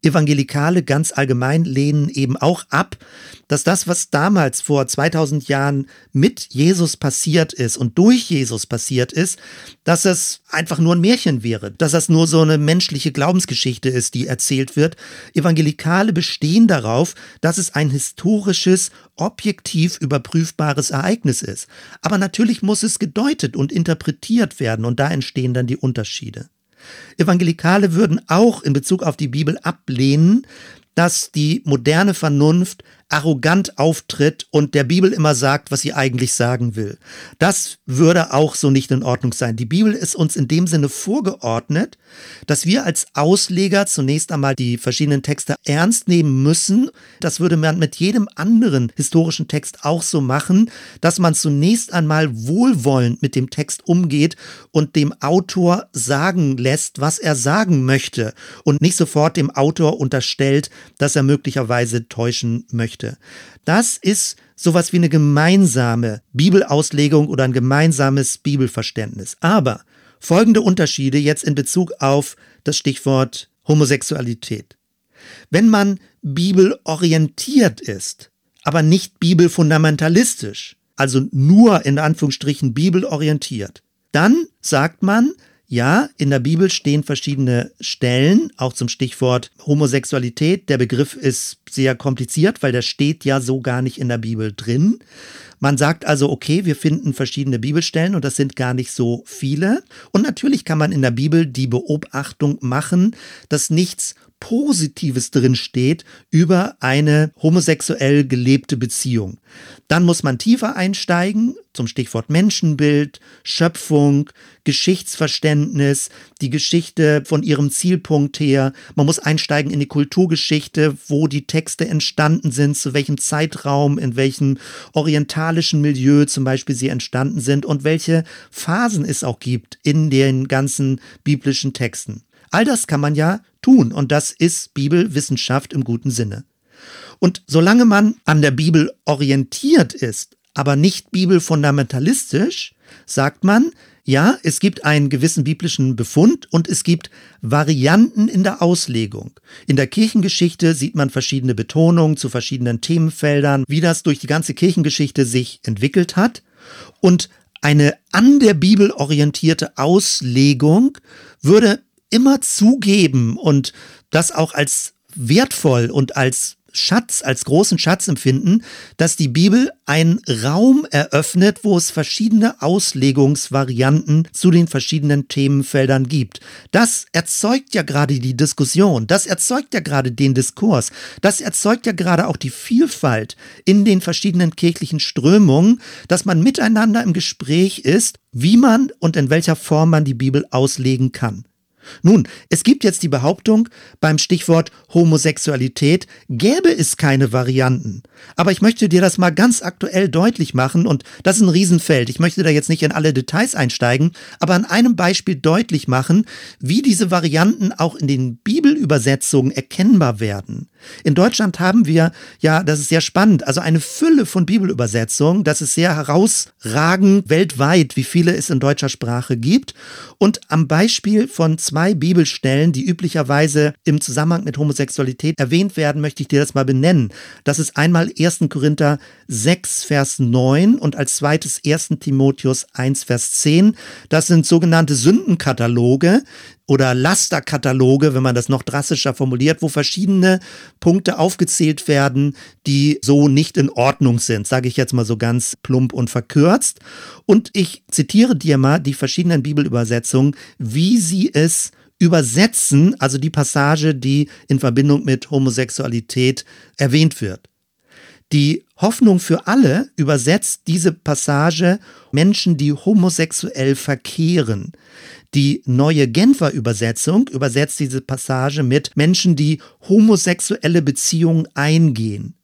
A: Evangelikale ganz allgemein lehnen eben auch ab, dass das, was damals vor 2000 Jahren mit Jesus passiert ist und durch Jesus passiert ist, dass es einfach nur ein Märchen wäre, dass das nur so eine menschliche Glaubensgeschichte ist, die erzählt wird. Evangelikale bestehen darauf, dass es ein historisches, objektiv überprüfbares Ereignis ist. Aber natürlich muss es gedeutet und interpretiert werden und da entstehen dann die Unterschiede. Evangelikale würden auch in Bezug auf die Bibel ablehnen, dass die moderne Vernunft arrogant auftritt und der Bibel immer sagt, was sie eigentlich sagen will. Das würde auch so nicht in Ordnung sein. Die Bibel ist uns in dem Sinne vorgeordnet, dass wir als Ausleger zunächst einmal die verschiedenen Texte ernst nehmen müssen. Das würde man mit jedem anderen historischen Text auch so machen, dass man zunächst einmal wohlwollend mit dem Text umgeht und dem Autor sagen lässt, was er sagen möchte und nicht sofort dem Autor unterstellt, dass er möglicherweise täuschen möchte möchte. Das ist sowas wie eine gemeinsame Bibelauslegung oder ein gemeinsames Bibelverständnis. Aber folgende Unterschiede jetzt in Bezug auf das Stichwort Homosexualität. Wenn man bibelorientiert ist, aber nicht bibelfundamentalistisch, also nur in Anführungsstrichen bibelorientiert, dann sagt man, ja, in der Bibel stehen verschiedene Stellen, auch zum Stichwort Homosexualität. Der Begriff ist sehr kompliziert, weil der steht ja so gar nicht in der Bibel drin. Man sagt also, okay, wir finden verschiedene Bibelstellen und das sind gar nicht so viele. Und natürlich kann man in der Bibel die Beobachtung machen, dass nichts Positives drin steht über eine homosexuell gelebte Beziehung. Dann muss man tiefer einsteigen zum Stichwort Menschenbild, Schöpfung, Geschichtsverständnis, die Geschichte von ihrem Zielpunkt her. Man muss einsteigen in die Kulturgeschichte, wo die Texte entstanden sind, zu welchem Zeitraum, in welchem orientalischen Milieu zum Beispiel sie entstanden sind und welche Phasen es auch gibt in den ganzen biblischen Texten. All das kann man ja tun und das ist Bibelwissenschaft im guten Sinne. Und solange man an der Bibel orientiert ist, aber nicht bibelfundamentalistisch, sagt man, ja, es gibt einen gewissen biblischen Befund und es gibt Varianten in der Auslegung. In der Kirchengeschichte sieht man verschiedene Betonungen zu verschiedenen Themenfeldern, wie das durch die ganze Kirchengeschichte sich entwickelt hat. Und eine an der Bibel orientierte Auslegung würde immer zugeben und das auch als wertvoll und als Schatz, als großen Schatz empfinden, dass die Bibel einen Raum eröffnet, wo es verschiedene Auslegungsvarianten zu den verschiedenen Themenfeldern gibt. Das erzeugt ja gerade die Diskussion, das erzeugt ja gerade den Diskurs, das erzeugt ja gerade auch die Vielfalt in den verschiedenen kirchlichen Strömungen, dass man miteinander im Gespräch ist, wie man und in welcher Form man die Bibel auslegen kann. Nun, es gibt jetzt die Behauptung, beim Stichwort Homosexualität gäbe es keine Varianten. Aber ich möchte dir das mal ganz aktuell deutlich machen und das ist ein Riesenfeld. Ich möchte da jetzt nicht in alle Details einsteigen, aber an einem Beispiel deutlich machen, wie diese Varianten auch in den Bibelübersetzungen erkennbar werden. In Deutschland haben wir, ja, das ist sehr spannend, also eine Fülle von Bibelübersetzungen. Das ist sehr herausragend weltweit, wie viele es in deutscher Sprache gibt. Und am Beispiel von zwei Bibelstellen, die üblicherweise im Zusammenhang mit Homosexualität erwähnt werden, möchte ich dir das mal benennen. Das ist einmal 1. Korinther 6, Vers 9 und als zweites 1. Timotheus 1, Vers 10. Das sind sogenannte Sündenkataloge, oder Lasterkataloge, wenn man das noch drastischer formuliert, wo verschiedene Punkte aufgezählt werden, die so nicht in Ordnung sind, sage ich jetzt mal so ganz plump und verkürzt. Und ich zitiere dir mal die verschiedenen Bibelübersetzungen, wie sie es übersetzen, also die Passage, die in Verbindung mit Homosexualität erwähnt wird. Die Hoffnung für alle übersetzt diese Passage Menschen, die homosexuell verkehren. Die neue Genfer Übersetzung übersetzt diese Passage mit Menschen, die homosexuelle Beziehungen eingehen.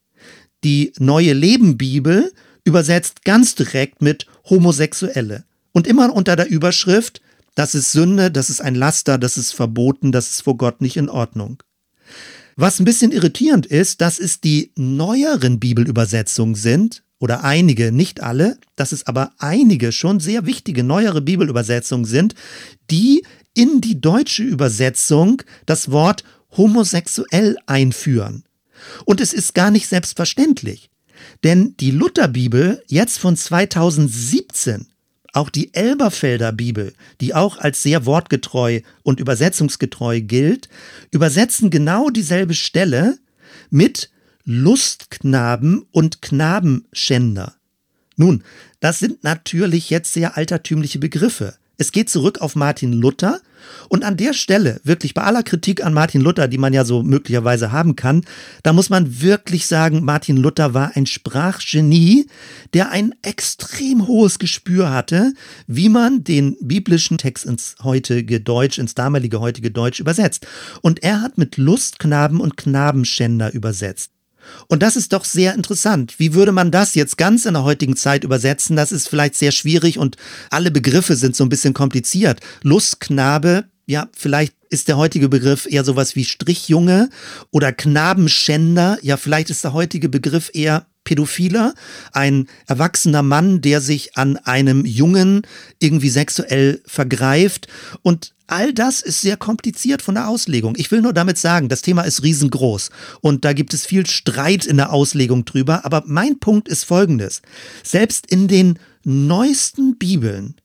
A: Die neue Leben Bibel übersetzt ganz direkt mit Homosexuelle. Und immer unter der Überschrift, das ist Sünde, das ist ein Laster, das ist verboten, das ist vor Gott nicht in Ordnung. Was ein bisschen irritierend ist, dass es die neueren Bibelübersetzungen sind, oder einige, nicht alle, dass es aber einige schon sehr wichtige neuere Bibelübersetzungen sind, die in die deutsche Übersetzung das Wort homosexuell einführen. Und es ist gar nicht selbstverständlich. Denn die Lutherbibel jetzt von 2017, auch die Elberfelder Bibel, die auch als sehr wortgetreu und übersetzungsgetreu gilt, übersetzen genau dieselbe Stelle mit Lustknaben und Knabenschänder. Nun, das sind natürlich jetzt sehr altertümliche Begriffe. Es geht zurück auf Martin Luther und an der Stelle, wirklich bei aller Kritik an Martin Luther, die man ja so möglicherweise haben kann, da muss man wirklich sagen, Martin Luther war ein Sprachgenie, der ein extrem hohes Gespür hatte, wie man den biblischen Text ins heutige Deutsch, ins damalige heutige Deutsch übersetzt. Und er hat mit Lustknaben und Knabenschänder übersetzt. Und das ist doch sehr interessant. Wie würde man das jetzt ganz in der heutigen Zeit übersetzen? Das ist vielleicht sehr schwierig und alle Begriffe sind so ein bisschen kompliziert. Lustknabe, ja, vielleicht ist der heutige Begriff eher sowas wie Strichjunge oder Knabenschänder. Ja, vielleicht ist der heutige Begriff eher Pädophiler, ein erwachsener Mann, der sich an einem Jungen irgendwie sexuell vergreift. Und all das ist sehr kompliziert von der Auslegung. Ich will nur damit sagen, das Thema ist riesengroß und da gibt es viel Streit in der Auslegung drüber. Aber mein Punkt ist folgendes. Selbst in den neuesten Bibeln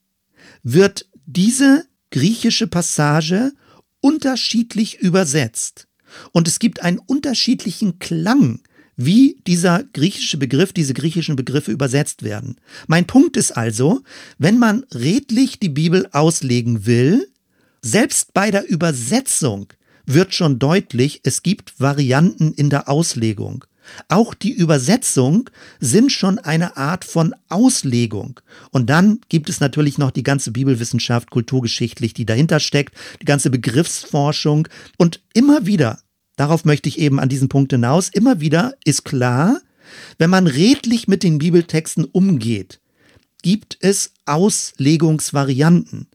A: wird diese griechische Passage unterschiedlich übersetzt. Und es gibt einen unterschiedlichen Klang wie dieser griechische Begriff, diese griechischen Begriffe übersetzt werden. Mein Punkt ist also, wenn man redlich die Bibel auslegen will, selbst bei der Übersetzung wird schon deutlich, es gibt Varianten in der Auslegung. Auch die Übersetzung sind schon eine Art von Auslegung. Und dann gibt es natürlich noch die ganze Bibelwissenschaft, kulturgeschichtlich, die dahinter steckt, die ganze Begriffsforschung. Und immer wieder darauf möchte ich eben an diesen Punkt hinaus, immer wieder ist klar, wenn man redlich mit den Bibeltexten umgeht, gibt es Auslegungsvarianten.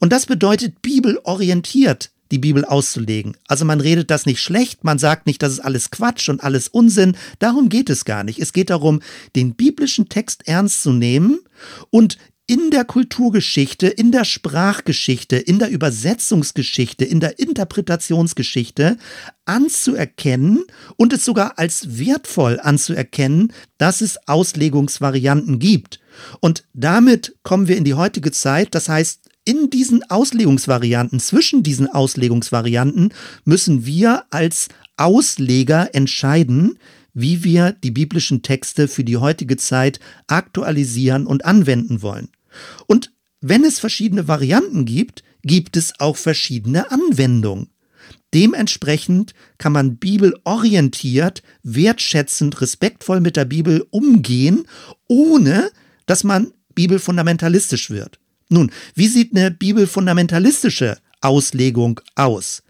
A: Und das bedeutet bibelorientiert die Bibel auszulegen. Also man redet das nicht schlecht, man sagt nicht, das ist alles Quatsch und alles Unsinn. Darum geht es gar nicht. Es geht darum, den biblischen Text ernst zu nehmen und in der Kulturgeschichte, in der Sprachgeschichte, in der Übersetzungsgeschichte, in der Interpretationsgeschichte anzuerkennen und es sogar als wertvoll anzuerkennen, dass es Auslegungsvarianten gibt. Und damit kommen wir in die heutige Zeit. Das heißt, in diesen Auslegungsvarianten, zwischen diesen Auslegungsvarianten müssen wir als Ausleger entscheiden, wie wir die biblischen Texte für die heutige Zeit aktualisieren und anwenden wollen. Und wenn es verschiedene Varianten gibt, gibt es auch verschiedene Anwendungen. Dementsprechend kann man bibelorientiert, wertschätzend, respektvoll mit der Bibel umgehen, ohne dass man bibelfundamentalistisch wird. Nun, wie sieht eine bibelfundamentalistische Auslegung aus.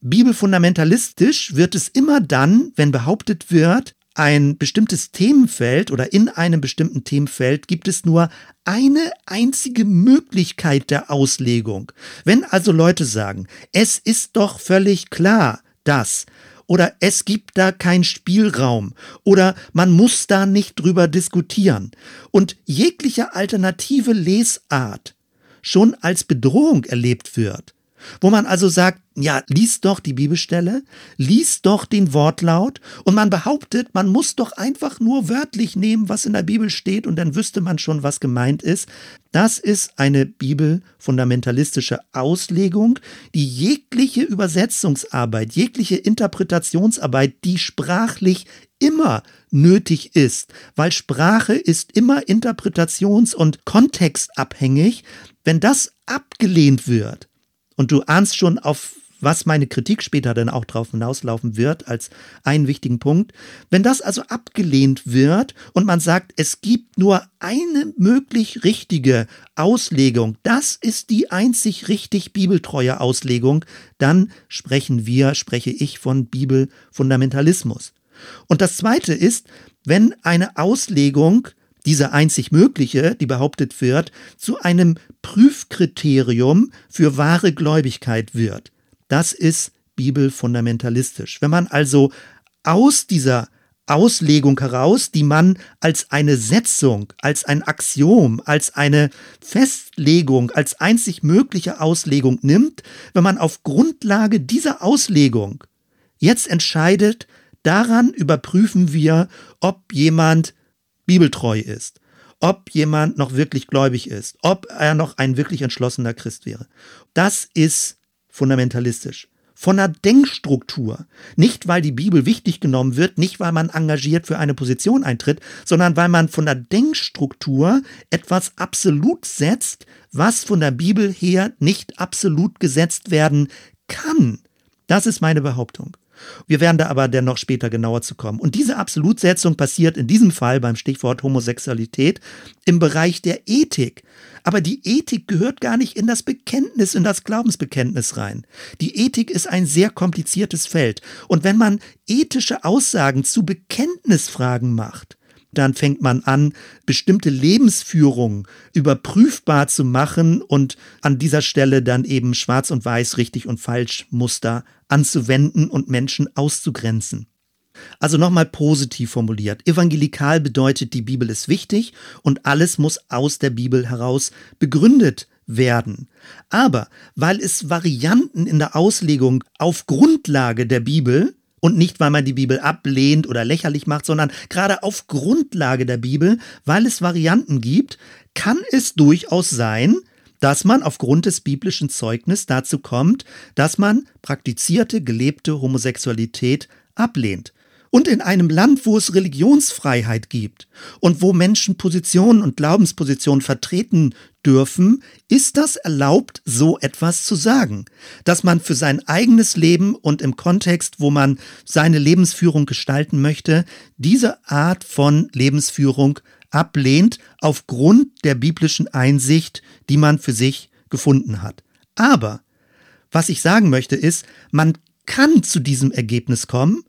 A: Bibelfundamentalistisch wird es immer dann, wenn behauptet wird, ein bestimmtes Themenfeld oder in einem bestimmten Themenfeld gibt es nur eine einzige Möglichkeit der Auslegung. Wenn also Leute sagen, es ist doch völlig klar, dass oder es gibt da keinen Spielraum oder man muss da nicht drüber diskutieren und jegliche alternative Lesart schon als Bedrohung erlebt wird, wo man also sagt, ja, lies doch die Bibelstelle, lies doch den Wortlaut und man behauptet, man muss doch einfach nur wörtlich nehmen, was in der Bibel steht und dann wüsste man schon, was gemeint ist. Das ist eine bibelfundamentalistische Auslegung, die jegliche Übersetzungsarbeit, jegliche Interpretationsarbeit, die sprachlich immer nötig ist, weil Sprache ist immer interpretations- und kontextabhängig, wenn das abgelehnt wird, und du ahnst schon, auf was meine Kritik später dann auch drauf hinauslaufen wird, als einen wichtigen Punkt. Wenn das also abgelehnt wird und man sagt, es gibt nur eine möglich richtige Auslegung, das ist die einzig richtig bibeltreue Auslegung, dann sprechen wir, spreche ich von Bibelfundamentalismus. Und das Zweite ist, wenn eine Auslegung diese einzig mögliche, die behauptet wird, zu einem Prüfkriterium für wahre Gläubigkeit wird. Das ist bibelfundamentalistisch. Wenn man also aus dieser Auslegung heraus, die man als eine Setzung, als ein Axiom, als eine Festlegung, als einzig mögliche Auslegung nimmt, wenn man auf Grundlage dieser Auslegung jetzt entscheidet, daran überprüfen wir, ob jemand bibeltreu ist, ob jemand noch wirklich gläubig ist, ob er noch ein wirklich entschlossener Christ wäre. Das ist fundamentalistisch. Von der Denkstruktur. Nicht, weil die Bibel wichtig genommen wird, nicht, weil man engagiert für eine Position eintritt, sondern weil man von der Denkstruktur etwas absolut setzt, was von der Bibel her nicht absolut gesetzt werden kann. Das ist meine Behauptung. Wir werden da aber dennoch später genauer zu kommen. Und diese Absolutsetzung passiert in diesem Fall beim Stichwort Homosexualität im Bereich der Ethik. Aber die Ethik gehört gar nicht in das Bekenntnis, in das Glaubensbekenntnis rein. Die Ethik ist ein sehr kompliziertes Feld. Und wenn man ethische Aussagen zu Bekenntnisfragen macht, dann fängt man an, bestimmte Lebensführungen überprüfbar zu machen und an dieser Stelle dann eben schwarz und weiß, richtig und falsch Muster anzuwenden und Menschen auszugrenzen. Also nochmal positiv formuliert. Evangelikal bedeutet, die Bibel ist wichtig und alles muss aus der Bibel heraus begründet werden. Aber weil es Varianten in der Auslegung auf Grundlage der Bibel und nicht, weil man die Bibel ablehnt oder lächerlich macht, sondern gerade auf Grundlage der Bibel, weil es Varianten gibt, kann es durchaus sein, dass man aufgrund des biblischen Zeugnisses dazu kommt, dass man praktizierte, gelebte Homosexualität ablehnt. Und in einem Land, wo es Religionsfreiheit gibt und wo Menschen Positionen und Glaubenspositionen vertreten dürfen, ist das erlaubt, so etwas zu sagen. Dass man für sein eigenes Leben und im Kontext, wo man seine Lebensführung gestalten möchte, diese Art von Lebensführung ablehnt aufgrund der biblischen Einsicht, die man für sich gefunden hat. Aber was ich sagen möchte ist, man kann zu diesem Ergebnis kommen,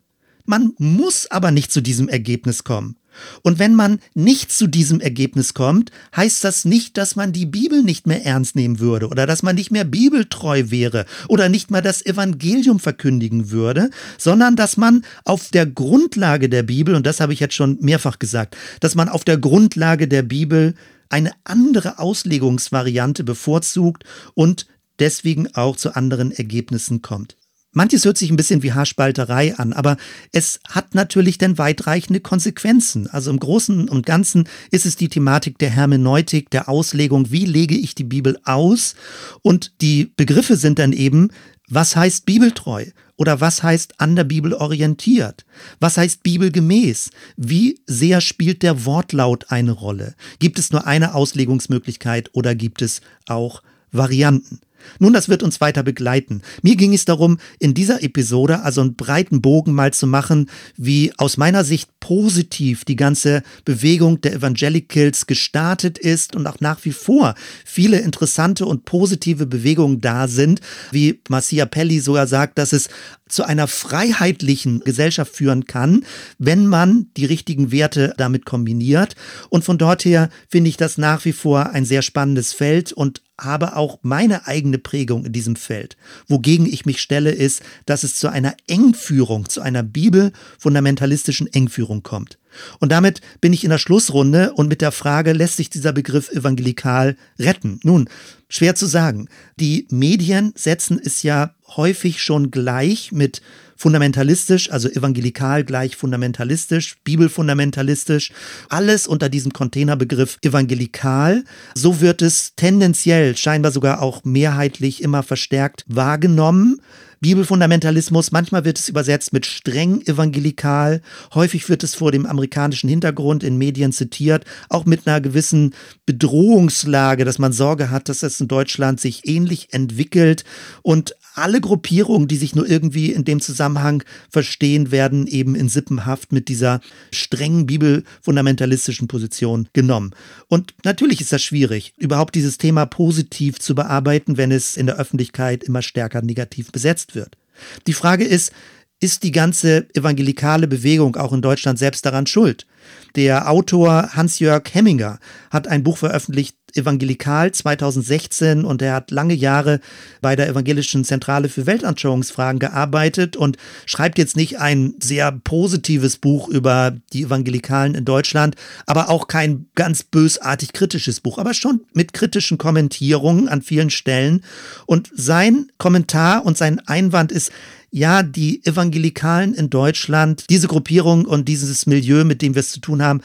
A: man muss aber nicht zu diesem Ergebnis kommen. Und wenn man nicht zu diesem Ergebnis kommt, heißt das nicht, dass man die Bibel nicht mehr ernst nehmen würde oder dass man nicht mehr bibeltreu wäre oder nicht mal das Evangelium verkündigen würde, sondern dass man auf der Grundlage der Bibel, und das habe ich jetzt schon mehrfach gesagt, dass man auf der Grundlage der Bibel eine andere Auslegungsvariante bevorzugt und deswegen auch zu anderen Ergebnissen kommt. Manches hört sich ein bisschen wie Haarspalterei an, aber es hat natürlich dann weitreichende Konsequenzen. Also im Großen und Ganzen ist es die Thematik der Hermeneutik, der Auslegung, wie lege ich die Bibel aus? Und die Begriffe sind dann eben, was heißt bibeltreu? Oder was heißt an der Bibel orientiert? Was heißt bibelgemäß? Wie sehr spielt der Wortlaut eine Rolle? Gibt es nur eine Auslegungsmöglichkeit oder gibt es auch Varianten? Nun, das wird uns weiter begleiten. Mir ging es darum, in dieser Episode also einen breiten Bogen mal zu machen, wie aus meiner Sicht positiv die ganze Bewegung der Evangelicals gestartet ist und auch nach wie vor viele interessante und positive Bewegungen da sind, wie Marcia Pelli sogar sagt, dass es zu einer freiheitlichen Gesellschaft führen kann, wenn man die richtigen Werte damit kombiniert. Und von dort her finde ich das nach wie vor ein sehr spannendes Feld und habe auch meine eigene Prägung in diesem Feld. Wogegen ich mich stelle, ist, dass es zu einer Engführung, zu einer bibelfundamentalistischen Engführung kommt. Und damit bin ich in der Schlussrunde und mit der Frage, lässt sich dieser Begriff evangelikal retten? Nun, schwer zu sagen. Die Medien setzen es ja häufig schon gleich mit fundamentalistisch, also evangelikal gleich fundamentalistisch, bibelfundamentalistisch, alles unter diesem Containerbegriff evangelikal. So wird es tendenziell, scheinbar sogar auch mehrheitlich immer verstärkt wahrgenommen. Bibelfundamentalismus, manchmal wird es übersetzt mit streng evangelikal, häufig wird es vor dem amerikanischen Hintergrund in Medien zitiert, auch mit einer gewissen Bedrohungslage, dass man Sorge hat, dass es in Deutschland sich ähnlich entwickelt. Und alle Gruppierungen, die sich nur irgendwie in dem Zusammenhang verstehen, werden eben in Sippenhaft mit dieser strengen bibelfundamentalistischen Position genommen. Und natürlich ist das schwierig, überhaupt dieses Thema positiv zu bearbeiten, wenn es in der Öffentlichkeit immer stärker negativ besetzt wird. Die Frage ist, ist die ganze evangelikale Bewegung auch in Deutschland selbst daran schuld? Der Autor Hans-Jörg Hemminger hat ein Buch veröffentlicht, Evangelikal 2016 und er hat lange Jahre bei der Evangelischen Zentrale für Weltanschauungsfragen gearbeitet und schreibt jetzt nicht ein sehr positives Buch über die Evangelikalen in Deutschland, aber auch kein ganz bösartig kritisches Buch, aber schon mit kritischen Kommentierungen an vielen Stellen. Und sein Kommentar und sein Einwand ist, ja, die Evangelikalen in Deutschland, diese Gruppierung und dieses Milieu, mit dem wir es zu tun haben,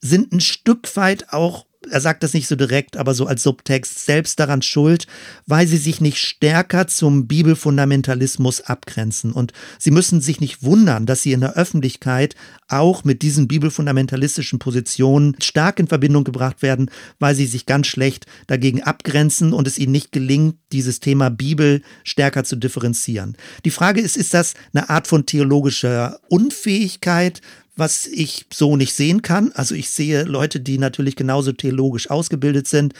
A: sind ein Stück weit auch er sagt das nicht so direkt, aber so als Subtext, selbst daran schuld, weil sie sich nicht stärker zum Bibelfundamentalismus abgrenzen. Und sie müssen sich nicht wundern, dass sie in der Öffentlichkeit auch mit diesen bibelfundamentalistischen Positionen stark in Verbindung gebracht werden, weil sie sich ganz schlecht dagegen abgrenzen und es ihnen nicht gelingt, dieses Thema Bibel stärker zu differenzieren. Die Frage ist, ist das eine Art von theologischer Unfähigkeit? Was ich so nicht sehen kann. Also ich sehe Leute, die natürlich genauso theologisch ausgebildet sind,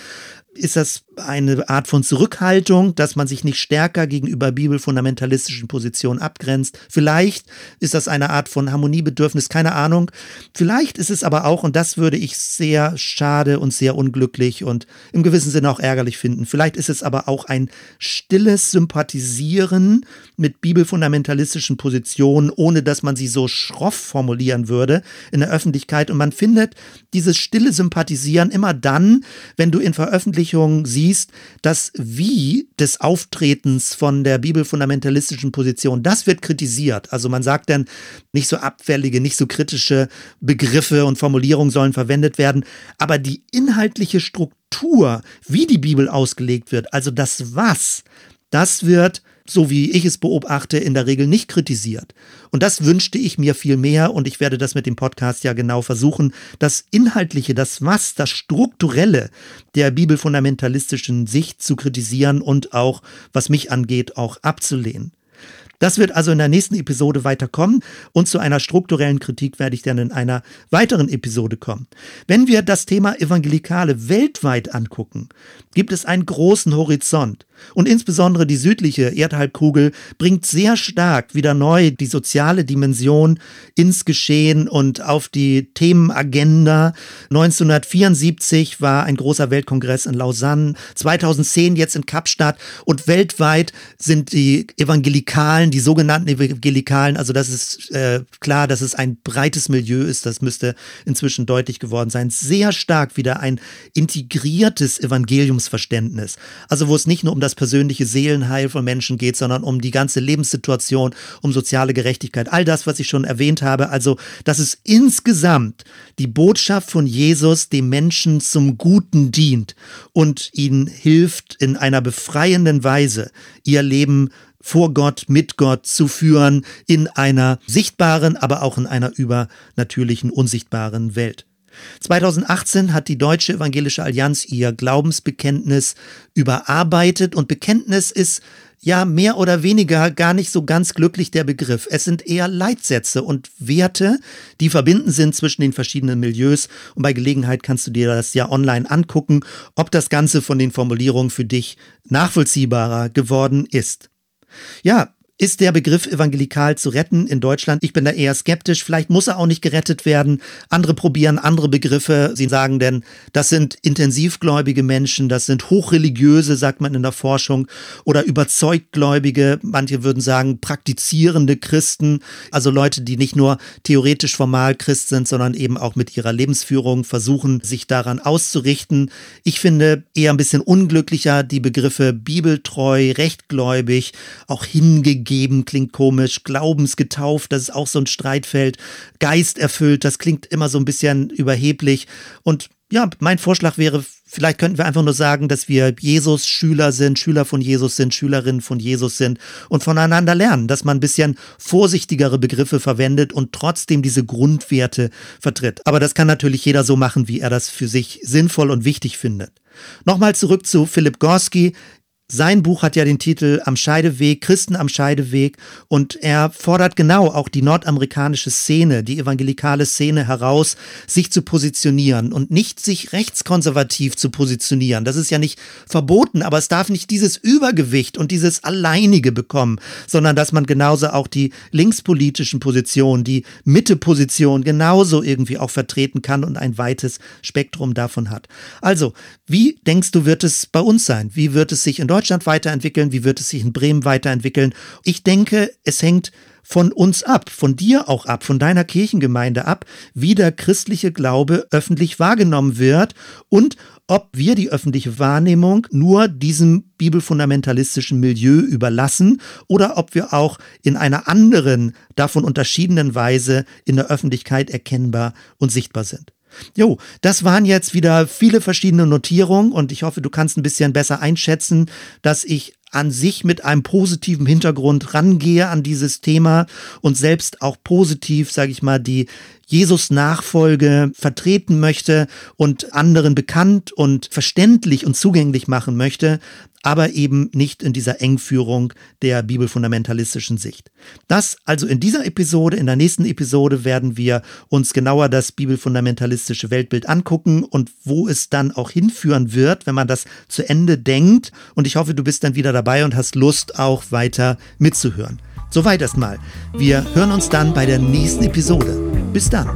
A: ist das eine Art von Zurückhaltung, dass man sich nicht stärker gegenüber bibelfundamentalistischen Positionen abgrenzt. Vielleicht ist das eine Art von Harmoniebedürfnis, keine Ahnung. Vielleicht ist es aber auch, und das würde ich sehr schade und sehr unglücklich und im gewissen Sinne auch ärgerlich finden, vielleicht ist es aber auch ein stilles Sympathisieren mit bibelfundamentalistischen Positionen, ohne dass man sie so schroff formulieren würde in der Öffentlichkeit. Und man findet dieses stille Sympathisieren immer dann, wenn du in Veröffentlichungen siehst, siehst, das Wie des Auftretens von der bibelfundamentalistischen Position, das wird kritisiert. Also man sagt dann, nicht so abfällige, nicht so kritische Begriffe und Formulierungen sollen verwendet werden, aber die inhaltliche Struktur, wie die Bibel ausgelegt wird, also das Was, das wird so wie ich es beobachte, in der Regel nicht kritisiert. Und das wünschte ich mir viel mehr und ich werde das mit dem Podcast ja genau versuchen, das Inhaltliche, das Was, das Strukturelle der bibelfundamentalistischen Sicht zu kritisieren und auch, was mich angeht, auch abzulehnen. Das wird also in der nächsten Episode weiterkommen und zu einer strukturellen Kritik werde ich dann in einer weiteren Episode kommen. Wenn wir das Thema Evangelikale weltweit angucken, gibt es einen großen Horizont. Und insbesondere die südliche Erdhalbkugel bringt sehr stark wieder neu die soziale Dimension ins Geschehen und auf die Themenagenda. 1974 war ein großer Weltkongress in Lausanne, 2010 jetzt in Kapstadt und weltweit sind die Evangelikalen, die sogenannten Evangelikalen, also das ist äh, klar, dass es ein breites Milieu ist, das müsste inzwischen deutlich geworden sein, sehr stark wieder ein integriertes Evangeliumsverständnis. Also wo es nicht nur um das persönliche Seelenheil von Menschen geht, sondern um die ganze Lebenssituation, um soziale Gerechtigkeit, all das, was ich schon erwähnt habe. Also, dass es insgesamt die Botschaft von Jesus dem Menschen zum Guten dient und ihnen hilft, in einer befreienden Weise ihr Leben vor Gott, mit Gott zu führen in einer sichtbaren, aber auch in einer übernatürlichen, unsichtbaren Welt. 2018 hat die Deutsche Evangelische Allianz ihr Glaubensbekenntnis überarbeitet und Bekenntnis ist ja mehr oder weniger gar nicht so ganz glücklich der Begriff. Es sind eher Leitsätze und Werte, die verbinden sind zwischen den verschiedenen Milieus und bei Gelegenheit kannst du dir das ja online angucken, ob das Ganze von den Formulierungen für dich nachvollziehbarer geworden ist. Ja, ist der Begriff evangelikal zu retten in Deutschland? Ich bin da eher skeptisch. Vielleicht muss er auch nicht gerettet werden. Andere probieren andere Begriffe. Sie sagen denn, das sind intensivgläubige Menschen, das sind hochreligiöse, sagt man in der Forschung, oder überzeugtgläubige. Manche würden sagen, praktizierende Christen. Also Leute, die nicht nur theoretisch formal Christ sind, sondern eben auch mit ihrer Lebensführung versuchen, sich daran auszurichten. Ich finde eher ein bisschen unglücklicher die Begriffe bibeltreu, rechtgläubig, auch hingegeben gegeben, klingt komisch. Glaubensgetauft, das ist auch so ein Streitfeld. Geist erfüllt, das klingt immer so ein bisschen überheblich. Und ja, mein Vorschlag wäre, vielleicht könnten wir einfach nur sagen, dass wir Jesus Schüler sind, Schüler von Jesus sind, Schülerinnen von Jesus sind und voneinander lernen, dass man ein bisschen vorsichtigere Begriffe verwendet und trotzdem diese Grundwerte vertritt. Aber das kann natürlich jeder so machen, wie er das für sich sinnvoll und wichtig findet. Nochmal zurück zu Philipp Gorski. Sein Buch hat ja den Titel Am Scheideweg, Christen am Scheideweg und er fordert genau auch die nordamerikanische Szene, die evangelikale Szene heraus, sich zu positionieren und nicht sich rechtskonservativ zu positionieren. Das ist ja nicht verboten, aber es darf nicht dieses Übergewicht und dieses Alleinige bekommen, sondern dass man genauso auch die linkspolitischen Positionen, die Mitteposition genauso irgendwie auch vertreten kann und ein weites Spektrum davon hat. Also, wie denkst du, wird es bei uns sein? Wie wird es sich in Deutschland weiterentwickeln? Wie wird es sich in Bremen weiterentwickeln? Ich denke, es hängt von uns ab, von dir auch ab, von deiner Kirchengemeinde ab, wie der christliche Glaube öffentlich wahrgenommen wird und ob wir die öffentliche Wahrnehmung nur diesem bibelfundamentalistischen Milieu überlassen oder ob wir auch in einer anderen, davon unterschiedenen Weise in der Öffentlichkeit erkennbar und sichtbar sind. Jo, das waren jetzt wieder viele verschiedene Notierungen und ich hoffe, du kannst ein bisschen besser einschätzen, dass ich an sich mit einem positiven Hintergrund rangehe an dieses Thema und selbst auch positiv, sage ich mal, die Jesus-Nachfolge vertreten möchte und anderen bekannt und verständlich und zugänglich machen möchte, aber eben nicht in dieser Engführung der bibelfundamentalistischen Sicht. Das also in dieser Episode, in der nächsten Episode werden wir uns genauer das bibelfundamentalistische Weltbild angucken und wo es dann auch hinführen wird, wenn man das zu Ende denkt. Und ich hoffe, du bist dann wieder dabei und hast Lust, auch weiter mitzuhören. Soweit erstmal. Wir hören uns dann bei der nächsten Episode. Bis dann.